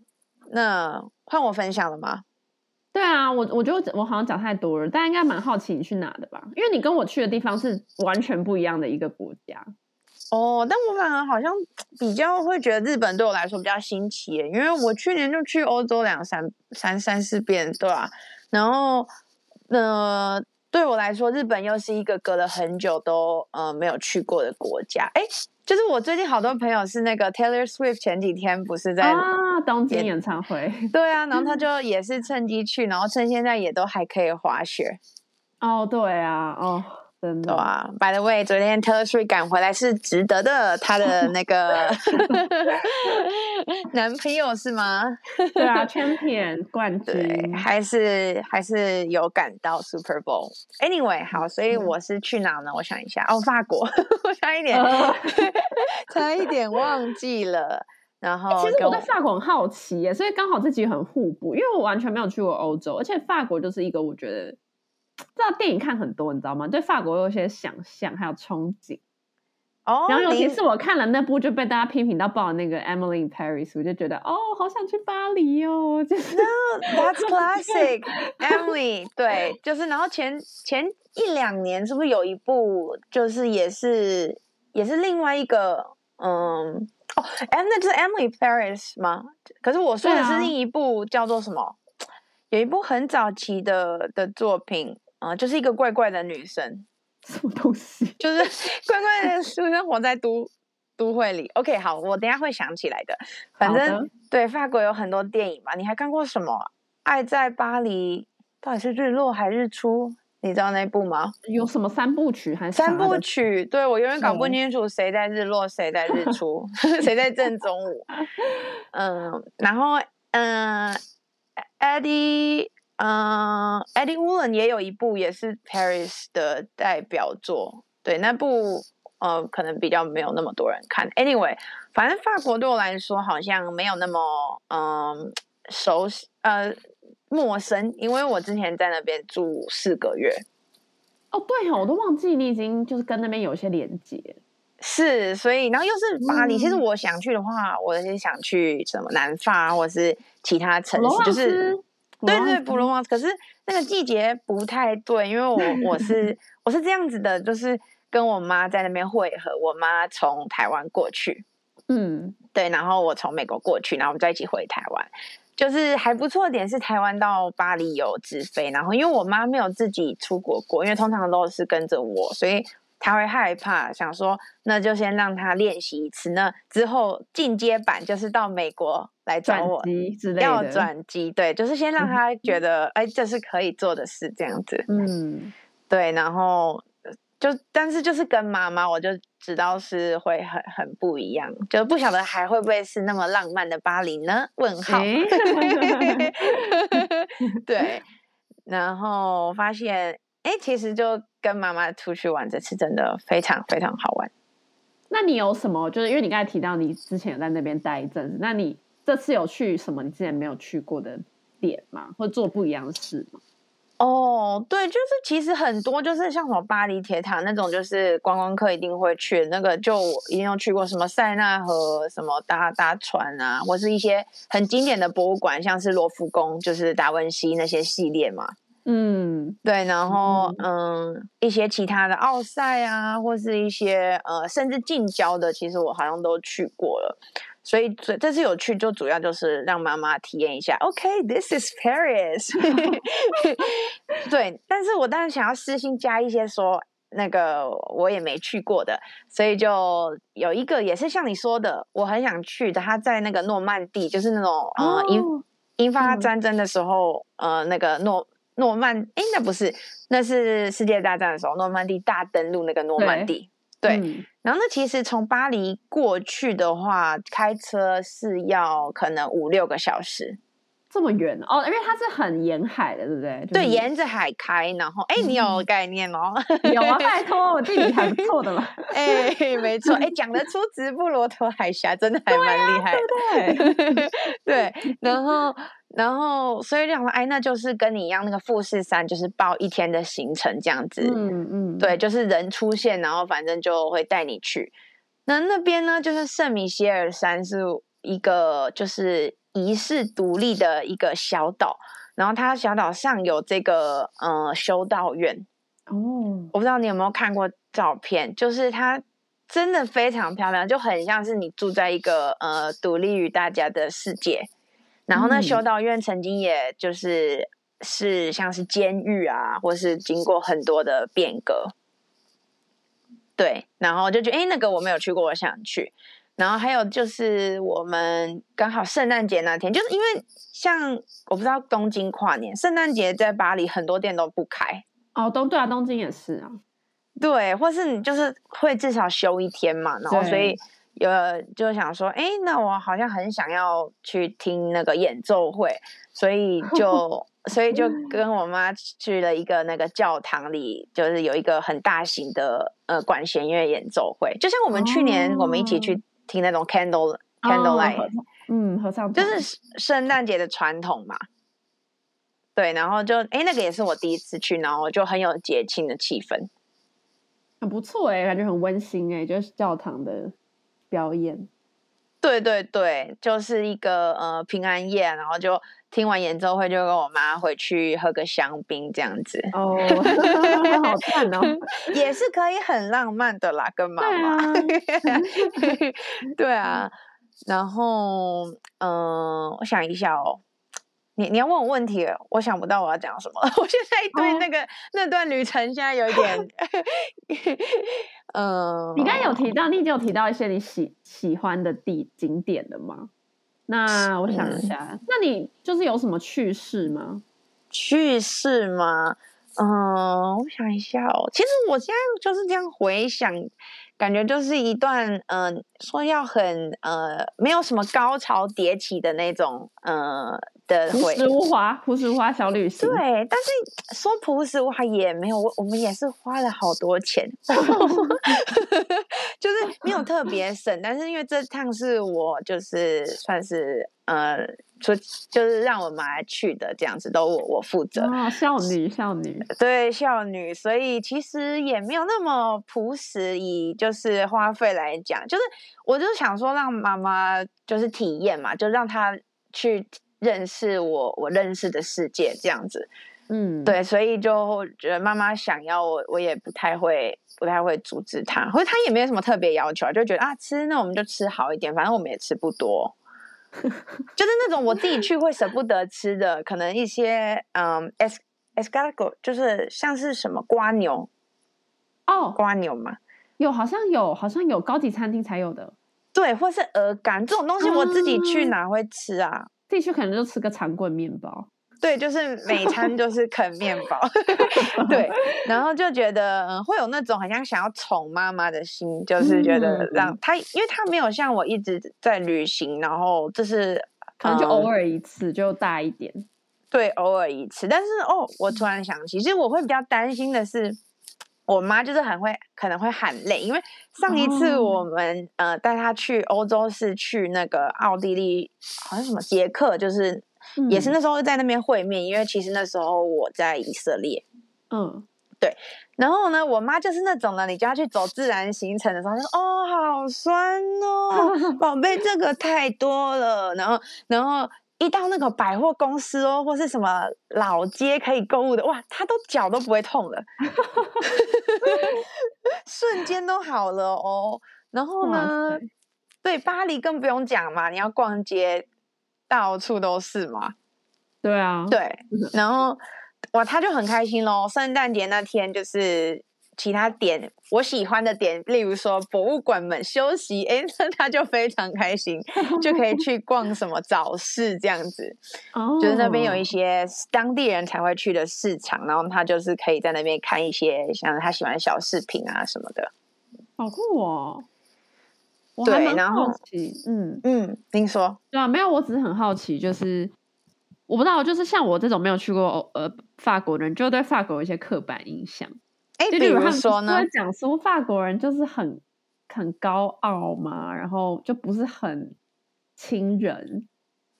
那换我分享了吗？对啊，我我觉得我好像讲太多了，大家应该蛮好奇你去哪的吧？因为你跟我去的地方是完全不一样的一个国家。哦，但我反而好像比较会觉得日本对我来说比较新奇，因为我去年就去欧洲两三三三四遍，对吧？然后，呃，对我来说，日本又是一个隔了很久都呃没有去过的国家，哎。就是我最近好多朋友是那个 Taylor Swift 前几天不是在啊东京演唱会，对啊，然后他 就也是趁机去，然后趁现在也都还可以滑雪。哦，对啊，哦。真的啊！By the way，昨天 Taylor Swift 赶回来是值得的，他的那个 男朋友是吗？对啊，Champion 冠军，还是还是有赶到 Super Bowl。Anyway，好，所以我是去哪呢？我想一下，哦，法国，我差一点，差一点忘记了。然后，其实我对法国很好奇耶，所以刚好这集很互补，因为我完全没有去过欧洲，而且法国就是一个我觉得。知道电影看很多，你知道吗？对法国有一些想象，还有憧憬。哦，oh, 然后尤其是我看了那部就被大家批评到爆的那个《Emily in Paris》，我就觉得哦，好想去巴黎哦。就是 No, that's classic Emily。对，就是然后前前一两年是不是有一部，就是也是也是另外一个嗯哦，哎，那就是《Emily Paris》吗？可是我说的是另一部叫做什么？啊、有一部很早期的的作品。啊、呃，就是一个怪怪的女生，什么东西？就是怪怪的女生活在都都会里。OK，好，我等一下会想起来的。反正的对法国有很多电影嘛，你还看过什么？《爱在巴黎》到底是日落还是日出？你知道那部吗？有什么三部曲还是三部曲？对，我永远搞不清楚谁在日落，谁在日出，谁在正中午。嗯，然后嗯，Eddie。嗯、uh,，Eddie Woolen 也有一部也是 Paris 的代表作，对，那部呃可能比较没有那么多人看。Anyway，反正法国对我来说好像没有那么嗯熟悉呃陌生，因为我之前在那边住四个月。哦，对哦，我都忘记你已经就是跟那边有一些连接。是，所以然后又是巴黎。嗯、其实我想去的话，我是想去什么南法或者是其他城市，就是。对对，普罗旺斯，可是那个季节不太对，因为我我是 我是这样子的，就是跟我妈在那边会合，我妈从台湾过去，嗯，对，然后我从美国过去，然后我们再一起回台湾，就是还不错的点是台湾到巴黎有直飞，然后因为我妈没有自己出国过，因为通常都是跟着我，所以。她会害怕，想说那就先让她练习一次，那之后进阶版就是到美国来找我，要转机，对，就是先让他觉得，哎、嗯，这是可以做的事，这样子，嗯，对，然后就但是就是跟妈妈，我就知道是会很很不一样，就不晓得还会不会是那么浪漫的巴黎呢？问号。欸、对，然后发现，哎，其实就跟妈妈出去玩，这次真的非常非常好玩。那你有什么？就是因为你刚才提到你之前有在那边待一阵子，那你这次有去什么你之前没有去过的点吗？或者做不一样的事吗？哦，对，就是其实很多就是像什么巴黎铁塔那种，就是观光客一定会去那个，就我一定有去过什么塞纳河，什么搭搭船啊，或是一些很经典的博物馆，像是罗浮宫，就是达文西那些系列嘛。嗯，对，然后嗯，嗯，一些其他的奥赛啊，或是一些呃，甚至近郊的，其实我好像都去过了。所以这这次有去，就主要就是让妈妈体验一下。OK，this、okay, is Paris。对，但是我当然想要私心加一些说那个我也没去过的，所以就有一个也是像你说的，我很想去的。他在那个诺曼底，就是那种呃引引发战争的时候，嗯、呃，那个诺诺曼，哎，那不是，那是世界大战的时候，诺曼底大登陆那个诺曼底。对，嗯、然后那其实从巴黎过去的话，开车是要可能五六个小时，这么远哦，因为它是很沿海的，对不对？就是、对，沿着海开，然后哎，你有概念哦？有啊，拜托，我地理还不错的嘛。哎，没错，哎，讲得出直布罗陀海峡，真的还蛮厉害，对不对？对，对，然后。然后，所以就想说，哎，那就是跟你一样，那个富士山就是报一天的行程这样子。嗯嗯，对，就是人出现，然后反正就会带你去。那那边呢，就是圣米歇尔山是一个就是遗世独立的一个小岛，然后它小岛上有这个呃修道院。哦，我不知道你有没有看过照片，就是它真的非常漂亮，就很像是你住在一个呃独立于大家的世界。然后那修道院曾经也就是是像是监狱啊，或是经过很多的变革，对。然后就觉得，哎，那个我没有去过，我想去。然后还有就是我们刚好圣诞节那天，就是因为像我不知道东京跨年，圣诞节在巴黎很多店都不开。哦，东对啊，东京也是啊。对，或是你就是会至少休一天嘛，然后所以。有就想说，哎，那我好像很想要去听那个演奏会，所以就 所以就跟我妈去了一个那个教堂里，就是有一个很大型的呃管弦乐演奏会，就像我们去年我们一起去听那种 candle、哦、candlelight，嗯，合唱就是圣诞节的传统嘛。对，然后就哎，那个也是我第一次去，然后就很有节庆的气氛，很不错哎，感觉很温馨哎，就是教堂的。表演，对对对，就是一个呃平安夜，然后就听完演奏会，就跟我妈回去喝个香槟这样子。哦，好看哦，也是可以很浪漫的啦，跟妈妈。对啊，对啊，然后嗯、呃，我想一下哦。你你要问我问题，我想不到我要讲什么。我现在对那个、哦、那段旅程现在有一点，嗯，你刚刚有提到，你已经有提到一些你喜喜欢的地景点的吗？那我想一下，嗯、那你就是有什么趣事吗？趣事吗？嗯，我想一下哦。其实我现在就是这样回想，感觉就是一段，嗯、呃，说要很呃，没有什么高潮迭起的那种，呃。的朴实无华，朴实无华小旅行。对，但是说朴实无华也没有，我们也是花了好多钱，就是没有特别省。但是因为这趟是我就是算是呃，出就是让我妈来去的这样子，都我我负责。哦，少女少女，对少女，所以其实也没有那么朴实，以就是花费来讲，就是我就想说让妈妈就是体验嘛，就让她去。认识我，我认识的世界这样子，嗯，对，所以就觉得妈妈想要我，我也不太会，不太会阻止她，或者她也没有什么特别要求，就觉得啊，吃那我们就吃好一点，反正我们也吃不多，就是那种我自己去会舍不得吃的，可能一些嗯，es escargot 就是像是什么瓜牛哦，瓜牛嘛，有好像有好像有高级餐厅才有的，对，或是鹅肝这种东西，我自己去哪会吃啊？自己去可能就吃个长棍面包，对，就是每餐都是啃面包，对，然后就觉得嗯，会有那种好像想要宠妈妈的心，就是觉得让他，因为他没有像我一直在旅行，然后就是可能就偶尔一次就大一点，对，偶尔一次。但是哦，我突然想起，其实我会比较担心的是，我妈就是很会可能会喊累，因为上一次我们呃带她去欧洲是去那个奥地利，好像什么捷克，就是。也是那时候在那边会面，因为其实那时候我在以色列，嗯，对。然后呢，我妈就是那种呢，你叫她去走自然行程的时候，就说：“哦，好酸哦，宝贝，这个太多了。”然后，然后一到那个百货公司哦，或是什么老街可以购物的，哇，他都脚都不会痛了，瞬间都好了哦。然后呢，对，巴黎更不用讲嘛，你要逛街。到处都是嘛，对啊，对，然后哇，他就很开心咯。圣诞节那天就是其他点我喜欢的点，例如说博物馆们休息，哎，那 他就非常开心，就可以去逛什么早市这样子。哦，就是那边有一些当地人才会去的市场，然后他就是可以在那边看一些像他喜欢的小饰品啊什么的，好酷哦。对，然后嗯嗯，听说对啊，没有，我只是很好奇，就是我不知道，就是像我这种没有去过呃法国的人，就对法国有一些刻板印象。哎，比如说呢？讲说法国人就是很很高傲嘛，然后就不是很亲人，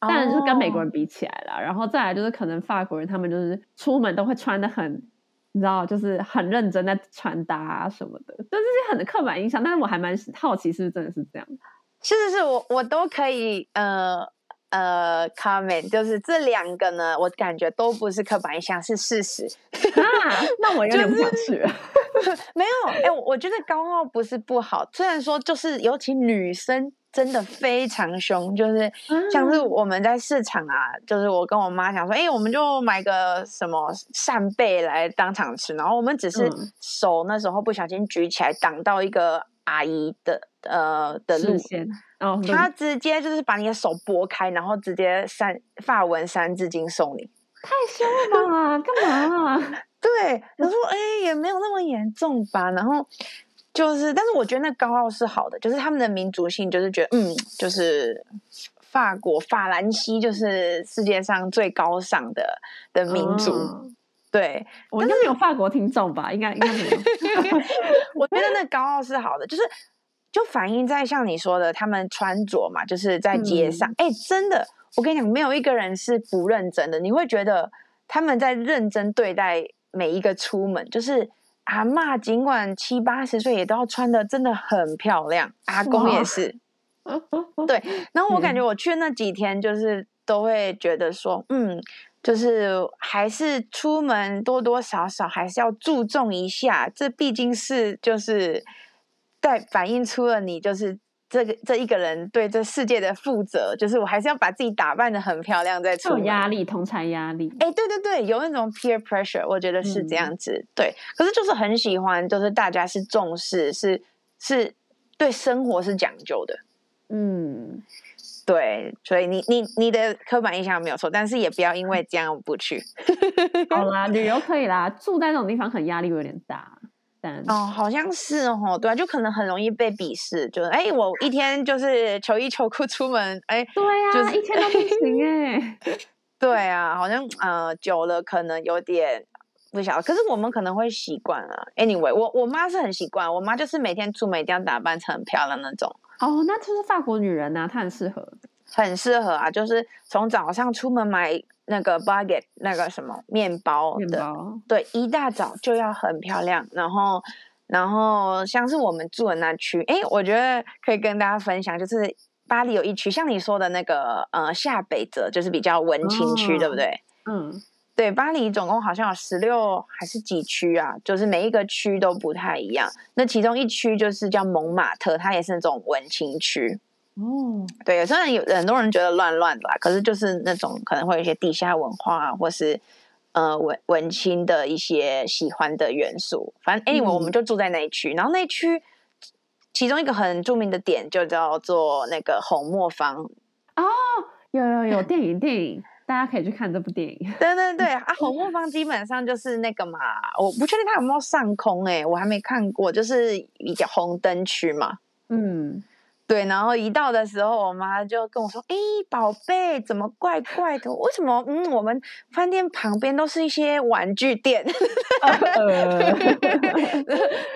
当然就是跟美国人比起来啦。然后再来就是可能法国人他们就是出门都会穿的很。你知道，就是很认真在穿搭啊什么的，就这些很刻板印象。但是我还蛮好奇，是不是真的是这样？是是是，我我都可以呃呃 comment，就是这两个呢，我感觉都不是刻板印象，是事实。啊，那我有 点不想去。就是、没有，哎、欸，我觉得高傲不是不好，虽然说就是尤其女生。真的非常凶，就是像是我们在市场啊，嗯、就是我跟我妈想说，哎、欸，我们就买个什么扇贝来当场吃，然后我们只是手那时候不小心举起来挡到一个阿姨的呃的路线，哦，他直接就是把你的手拨开，然后直接三发文三字经送你，太凶了吧？干嘛、啊？对，她说，哎、欸，也没有那么严重吧，然后。就是，但是我觉得那高傲是好的，就是他们的民族性，就是觉得，嗯，就是法国法兰西就是世界上最高尚的的民族，嗯、对。我应该没有法国听众吧？应该应该没有。我觉得那高傲是好的，就是就反映在像你说的，他们穿着嘛，就是在街上，哎、嗯欸，真的，我跟你讲，没有一个人是不认真的，你会觉得他们在认真对待每一个出门，就是。阿妈尽管七八十岁，也都要穿的真的很漂亮。阿公也是，对。然后我感觉我去那几天，就是都会觉得说，嗯，就是还是出门多多少少还是要注重一下。这毕竟是就是在反映出了你就是。这个这一个人对这世界的负责，就是我还是要把自己打扮的很漂亮再出门。有压力，同侪压力。哎，对对对，有那种 peer pressure，我觉得是这样子。嗯、对，可是就是很喜欢，就是大家是重视，是是对生活是讲究的。嗯，对，所以你你你的刻板印象没有错，但是也不要因为这样不去。好啦，旅游可以啦，住在那种地方可能压力有点大。哦，好像是哦，对啊，就可能很容易被鄙视，就是哎，我一天就是球衣球裤出门，哎，对呀、啊，就是一天都不行哎，对啊，好像呃久了可能有点不晓得，可是我们可能会习惯啊。Anyway，我我妈是很习惯，我妈就是每天出门一定要打扮成很漂亮那种。哦，那就是法国女人呐、啊，她很适合，很适合啊，就是从早上出门买。那个 baguette 那个什么面包的，包对，一大早就要很漂亮。然后，然后像是我们住的那区，哎，我觉得可以跟大家分享，就是巴黎有一区，像你说的那个呃下北泽，就是比较文青区，哦、对不对？嗯，对，巴黎总共好像有十六还是几区啊？就是每一个区都不太一样。那其中一区就是叫蒙马特，它也是那种文青区。哦，对，虽然有很多人觉得乱乱的啦，可是就是那种可能会有一些地下文化，或是呃文文青的一些喜欢的元素。反正 anyway，我们就住在那一区，嗯、然后那一区其中一个很著名的点就叫做那个红磨坊。哦，有有有 电影电影，大家可以去看这部电影。对对对啊，红磨坊基 本上就是那个嘛，我不确定它有没有上空哎、欸，我还没看过，就是比较红灯区嘛。嗯。对，然后一到的时候，我妈就跟我说：“哎，宝贝，怎么怪怪的？为什么？嗯，我们饭店旁边都是一些玩具店。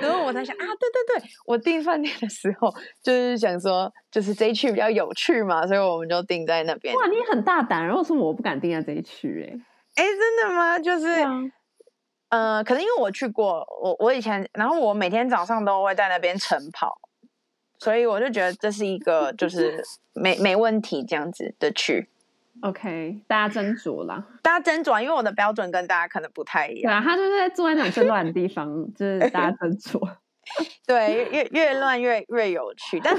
然后我才想啊，对对对，我订饭店的时候就是想说，就是这一区比较有趣嘛，所以我们就订在那边。哇，你很大胆，如果是我不敢订在这一区，哎，哎，真的吗？就是，嗯、呃，可能因为我去过，我我以前，然后我每天早上都会在那边晨跑。所以我就觉得这是一个 就是没没问题这样子的区，OK，大家斟酌啦，大家斟酌，因为我的标准跟大家可能不太一样。对啊，他就是在住在那种最乱的地方，就是大家斟酌。对，越越乱越越有趣，但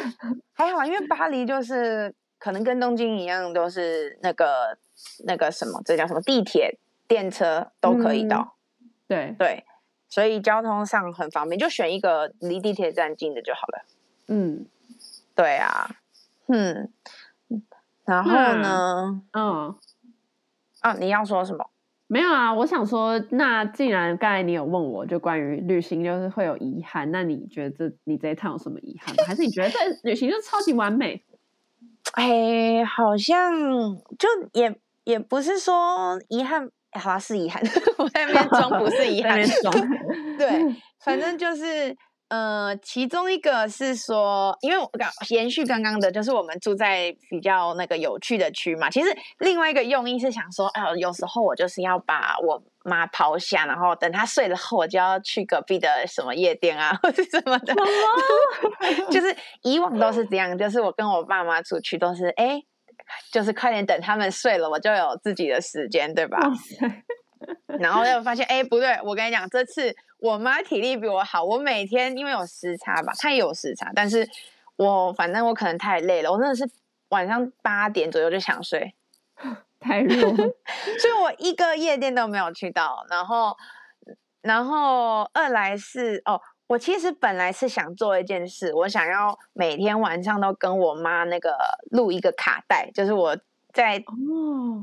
还好，因为巴黎就是可能跟东京一样，都是那个那个什么，这叫什么地铁、电车都可以到。嗯、对对，所以交通上很方便，就选一个离地铁站近的就好了。嗯，对啊，嗯，然后呢？嗯，啊，你要说什么？没有啊，我想说，那既然刚才你有问我就关于旅行就是会有遗憾，那你觉得这你这一趟有什么遗憾吗？还是你觉得这旅行就超级完美？哎，好像就也也不是说遗憾，好像是遗憾，我在那边装不是遗憾，装 对，反正就是。呃，其中一个是说，因为我刚延续刚刚的，就是我们住在比较那个有趣的区嘛。其实另外一个用意是想说，哎、呃，有时候我就是要把我妈抛下，然后等她睡了后，我就要去隔壁的什么夜店啊，或者什么的。就是以往都是这样，就是我跟我爸妈出去都是，哎，就是快点等他们睡了，我就有自己的时间，对吧？然后又发现，哎，不对，我跟你讲，这次。我妈体力比我好，我每天因为有时差吧，她也有时差，但是我反正我可能太累了，我真的是晚上八点左右就想睡，太弱，所以我一个夜店都没有去到。然后，然后二来是哦，我其实本来是想做一件事，我想要每天晚上都跟我妈那个录一个卡带，就是我。在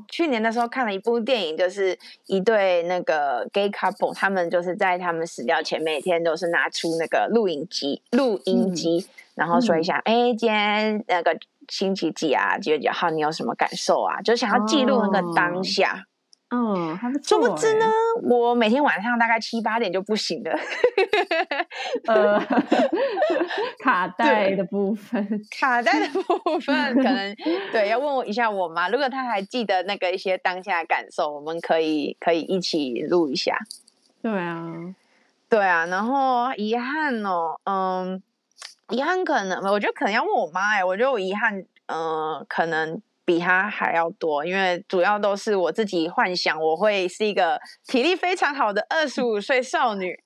去年的时候看了一部电影，就是一对那个 gay couple，他们就是在他们死掉前每天都是拿出那个录影机、录音机，嗯、然后说一下，哎、嗯欸，今天那个星期几啊，几月几号，你有什么感受啊？就想要记录那个当下。哦嗯，还不错。殊不知呢，我每天晚上大概七八点就不行了。呃，卡带的部分，卡带的 部分可能对，要问我一下我妈，如果她还记得那个一些当下的感受，我们可以可以一起录一下。对啊，对啊。然后遗憾哦，嗯，遗憾可能，我觉得可能要问我妈哎，我觉得我遗憾，嗯，可能。比他还要多，因为主要都是我自己幻想，我会是一个体力非常好的二十五岁少女。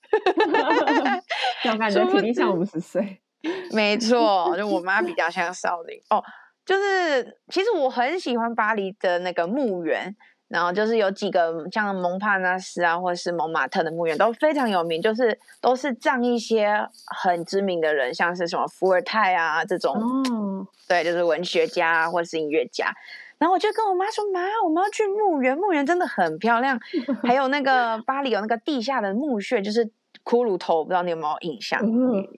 我感觉体力像五十岁。没错，就我妈比较像少女哦。就是其实我很喜欢巴黎的那个墓园。然后就是有几个像蒙帕纳斯啊，或者是蒙马特的墓园都非常有名，就是都是葬一些很知名的人，像是什么伏尔泰啊这种，哦、对，就是文学家或者是音乐家。然后我就跟我妈说：“妈，我们要去墓园，墓园真的很漂亮。还有那个巴黎有那个地下的墓穴，就是骷髅头，不知道你有没有印象？”嗯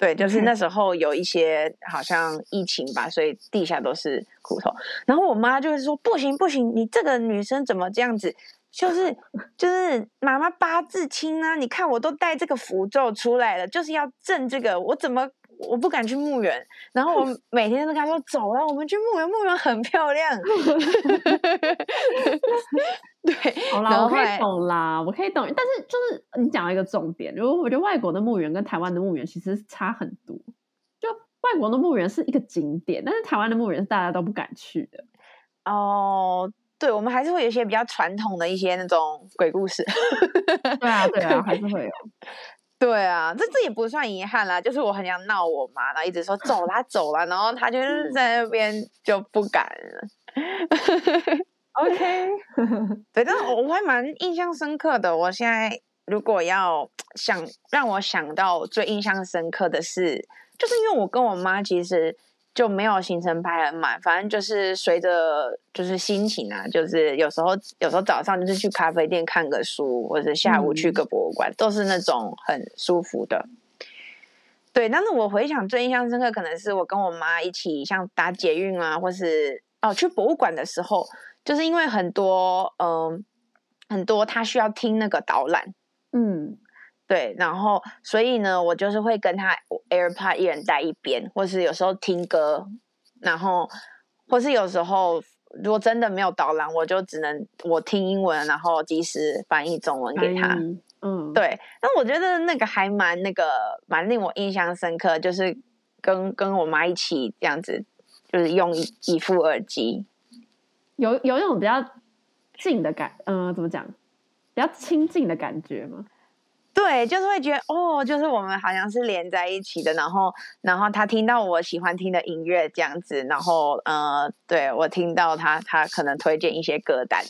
对，就是那时候有一些好像疫情吧，所以地下都是骨头。然后我妈就是说：“不行不行，你这个女生怎么这样子？就是就是妈妈八字轻啊！你看我都带这个符咒出来了，就是要镇这个，我怎么？”我不敢去墓园，然后我每天都跟她说走了，我们去墓园，墓园很漂亮。对，好啦，我可以懂啦，我可以懂，但是就是你讲了一个重点，如果我觉得外国的墓园跟台湾的墓园其实差很多。就外国的墓园是一个景点，但是台湾的墓园是大家都不敢去的。哦，对，我们还是会有一些比较传统的一些那种鬼故事。对啊，对啊，还是会有。对啊，这这也不算遗憾啦，就是我很想闹我妈，然后一直说走啦走啦，然后她就是在那边就不敢了。OK，对，但是我还蛮印象深刻的。我现在如果要想让我想到最印象深刻的是，就是因为我跟我妈其实就没有行程排很满，反正就是随着就是心情啊，就是有时候有时候早上就是去咖啡店看个书，或者下午去个博物馆，嗯、都是那种很舒服的。对，但是我回想最印象深刻，可能是我跟我妈一起像搭捷运啊，或是哦去博物馆的时候，就是因为很多嗯、呃、很多他需要听那个导览，嗯。对，然后所以呢，我就是会跟他 AirPod 一人在一边，或是有时候听歌，然后或是有时候如果真的没有导览，我就只能我听英文，然后及时翻译中文给他。嗯，对。那我觉得那个还蛮那个蛮令我印象深刻，就是跟跟我妈一起这样子，就是用一一副耳机，有有一种比较近的感，嗯、怎么讲？比较亲近的感觉吗？对，就是会觉得哦，就是我们好像是连在一起的，然后，然后他听到我喜欢听的音乐这样子，然后，呃，对，我听到他，他可能推荐一些歌单，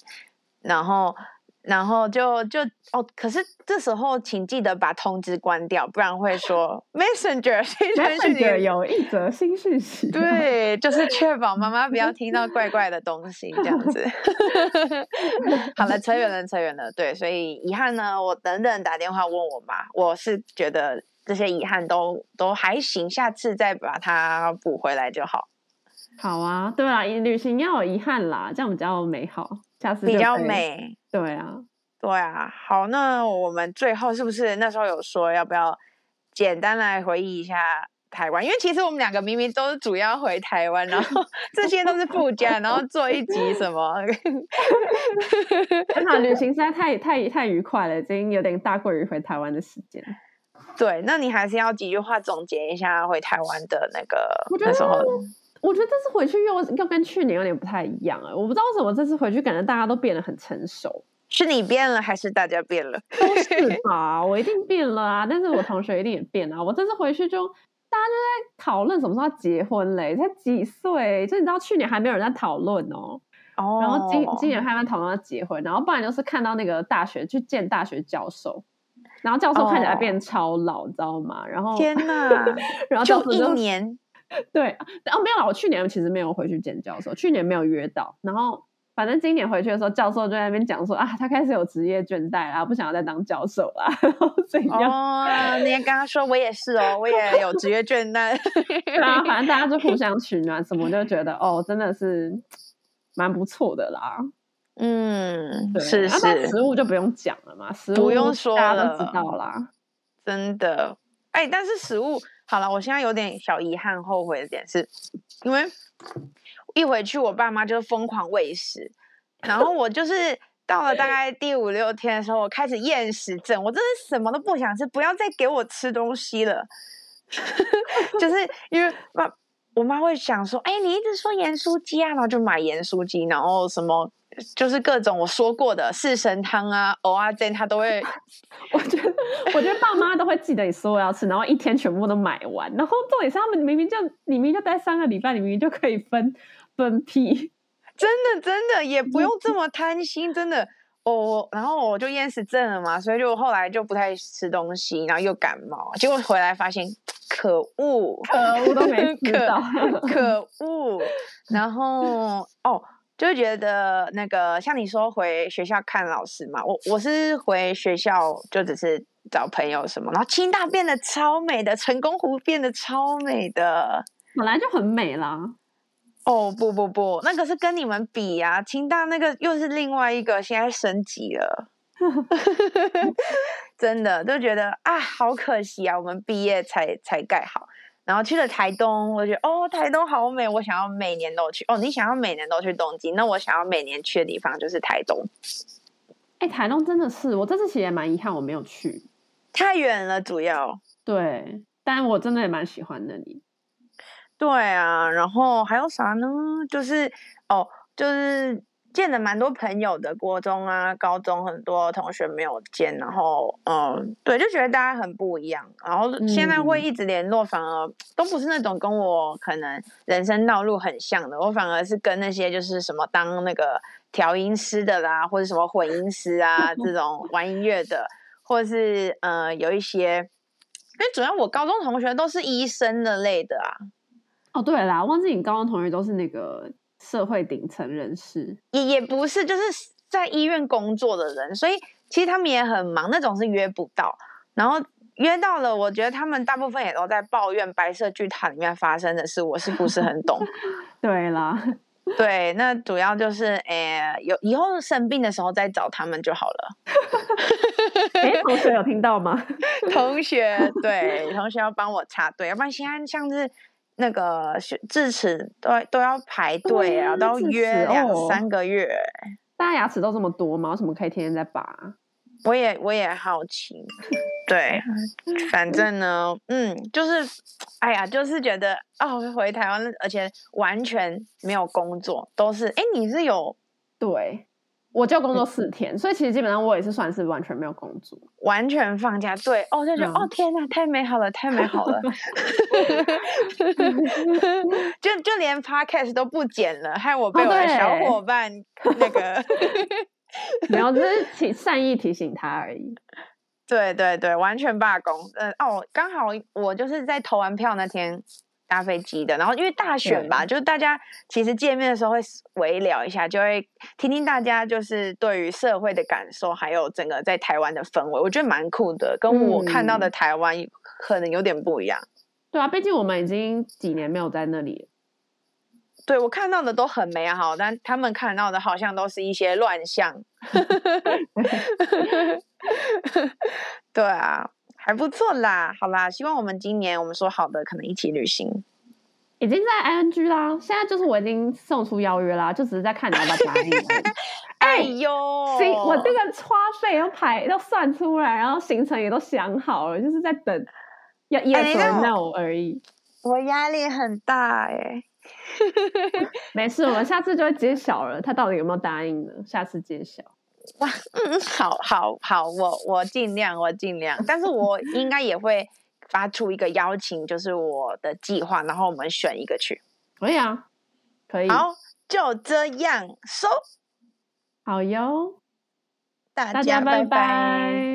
然后。然后就就哦，可是这时候请记得把通知关掉，不然会说 Messenger 新讯息有一则新讯息。对，就是确保妈妈不要听到怪怪的东西，这样子。好了，扯远了，扯远了。对，所以遗憾呢，我等等打电话问我妈，我是觉得这些遗憾都都还行，下次再把它补回来就好。好啊，对啊，旅行要有遗憾啦，这样比较美好。下次比较美，对啊，对啊。好，那我们最后是不是那时候有说要不要简单来回忆一下台湾？因为其实我们两个明明都是主要回台湾，然后 这些都是附加，然后做一集什么？好旅行实在太太太愉快了，已经有点大过于回台湾的时间。对，那你还是要几句话总结一下回台湾的那个那时候。我觉得这次回去又又跟去年有点不太一样啊！我不知道为什么这次回去感觉大家都变得很成熟，是你变了还是大家变了？都是吧，我一定变了啊！但是我同学一定也变啊！我这次回去就大家就在讨论什么时候要结婚嘞，才几岁？就你知道去年还没有人在讨论哦，哦，然后今今年还在讨论要结婚，然后不然就是看到那个大学去见大学教授，然后教授看起来变超老，你知道吗？然后天哪，然后教授就一年。对，哦，没有啦，我去年其实没有回去见教授，去年没有约到。然后反正今年回去的时候，教授就在那边讲说啊，他开始有职业倦怠啦，不想要再当教授啦。然后怎样？哦，你也跟他说我也是哦，我也有职业倦怠。对啊反正大家就互相取暖，什么就觉得哦，真的是蛮不错的啦。嗯，对是是。那食物就不用讲了嘛，食物不用说大家都知道啦。真的，哎，但是食物。好了，我现在有点小遗憾、后悔的点是，因为一回去我爸妈就疯狂喂食，然后我就是到了大概第五六天的时候，我开始厌食症，我真的什么都不想吃，不要再给我吃东西了，就是因为爸我妈会想说，哎，你一直说盐酥鸡啊，然后就买盐酥鸡，然后什么。就是各种我说过的四神汤啊、蚵仔煎，他都会。我觉得，我觉得爸妈都会记得你说我要吃，然后一天全部都买完。然后重点是他们明明就，你明明就待三个礼拜，你明明就可以分分批。真的，真的也不用这么贪心，真的。哦，然后我就厌食症了嘛，所以就后来就不太吃东西，然后又感冒，结果回来发现，可恶，可恶都没 吃到，可，可恶。然后哦。就觉得那个像你说回学校看老师嘛，我我是回学校就只是找朋友什么，然后清大变得超美的，成功湖变得超美的，本来就很美啦。哦不不不，那个是跟你们比呀，清大那个又是另外一个，现在升级了，真的就觉得啊，好可惜啊，我们毕业才才盖好。然后去了台东，我觉得哦，台东好美，我想要每年都去。哦，你想要每年都去东京，那我想要每年去的地方就是台东。哎，台东真的是，我这次其实也蛮遗憾我没有去，太远了，主要。对，但我真的也蛮喜欢那里。对啊，然后还有啥呢？就是哦，就是。见了蛮多朋友的，国中啊、高中很多同学没有见，然后嗯，对，就觉得大家很不一样。然后现在会一直联络，反而都不是那种跟我可能人生道路很像的，我反而是跟那些就是什么当那个调音师的啦，或者什么混音师啊这种玩音乐的，或者是呃有一些，因为主要我高中同学都是医生的类的啊。哦，对啦，忘记你高中同学都是那个社会顶层人士，也也不是，就是在医院工作的人，所以其实他们也很忙，那种是约不到，然后约到了，我觉得他们大部分也都在抱怨白色巨塔里面发生的事，我是不是很懂？对啦。对，那主要就是，诶，有以后生病的时候再找他们就好了。哎，同学有听到吗？同学，对，同学要帮我插队，要不然现在像是那个智齿都都要排队啊，都要约两三个月。大家牙齿都这么多吗？为什么可以天天在拔？我也我也好奇，对，反正呢，嗯，就是，哎呀，就是觉得哦，回台湾，而且完全没有工作，都是，哎，你是有，对，我就工作四天，所以其实基本上我也是算是完全没有工作，完全放假，对，哦，就觉得、嗯、哦，天哪，太美好了，太美好了，就就连 podcast 都不剪了，害我被我的小伙伴、哦、那个。没有，只是提善意提醒他而已。对对对，完全罢工。嗯哦，刚好我就是在投完票那天搭飞机的。然后因为大选吧，就是大家其实见面的时候会微聊一下，就会听听大家就是对于社会的感受，还有整个在台湾的氛围，我觉得蛮酷的，跟我看到的台湾可能有点不一样。嗯、对啊，毕竟我们已经几年没有在那里。对，我看到的都很美好，但他们看到的好像都是一些乱象。对啊，还不错啦。好啦，希望我们今年我们说好的，可能一起旅行，已经在 ING 啦。现在就是我已经送出邀约啦，就只是在看你要不要答应。哎呦，行，我这个花费都排都算出来，然后行程也都想好了，就是在等要 yes or no 而已。我压力很大哎、欸。没事，我们下次就会揭晓了，他到底有没有答应呢？下次揭晓。哇，嗯，好，好，好，我我尽量，我尽量，但是我 应该也会发出一个邀请，就是我的计划，然后我们选一个去。可以啊，可以。好，就这样收。好哟，大家拜拜。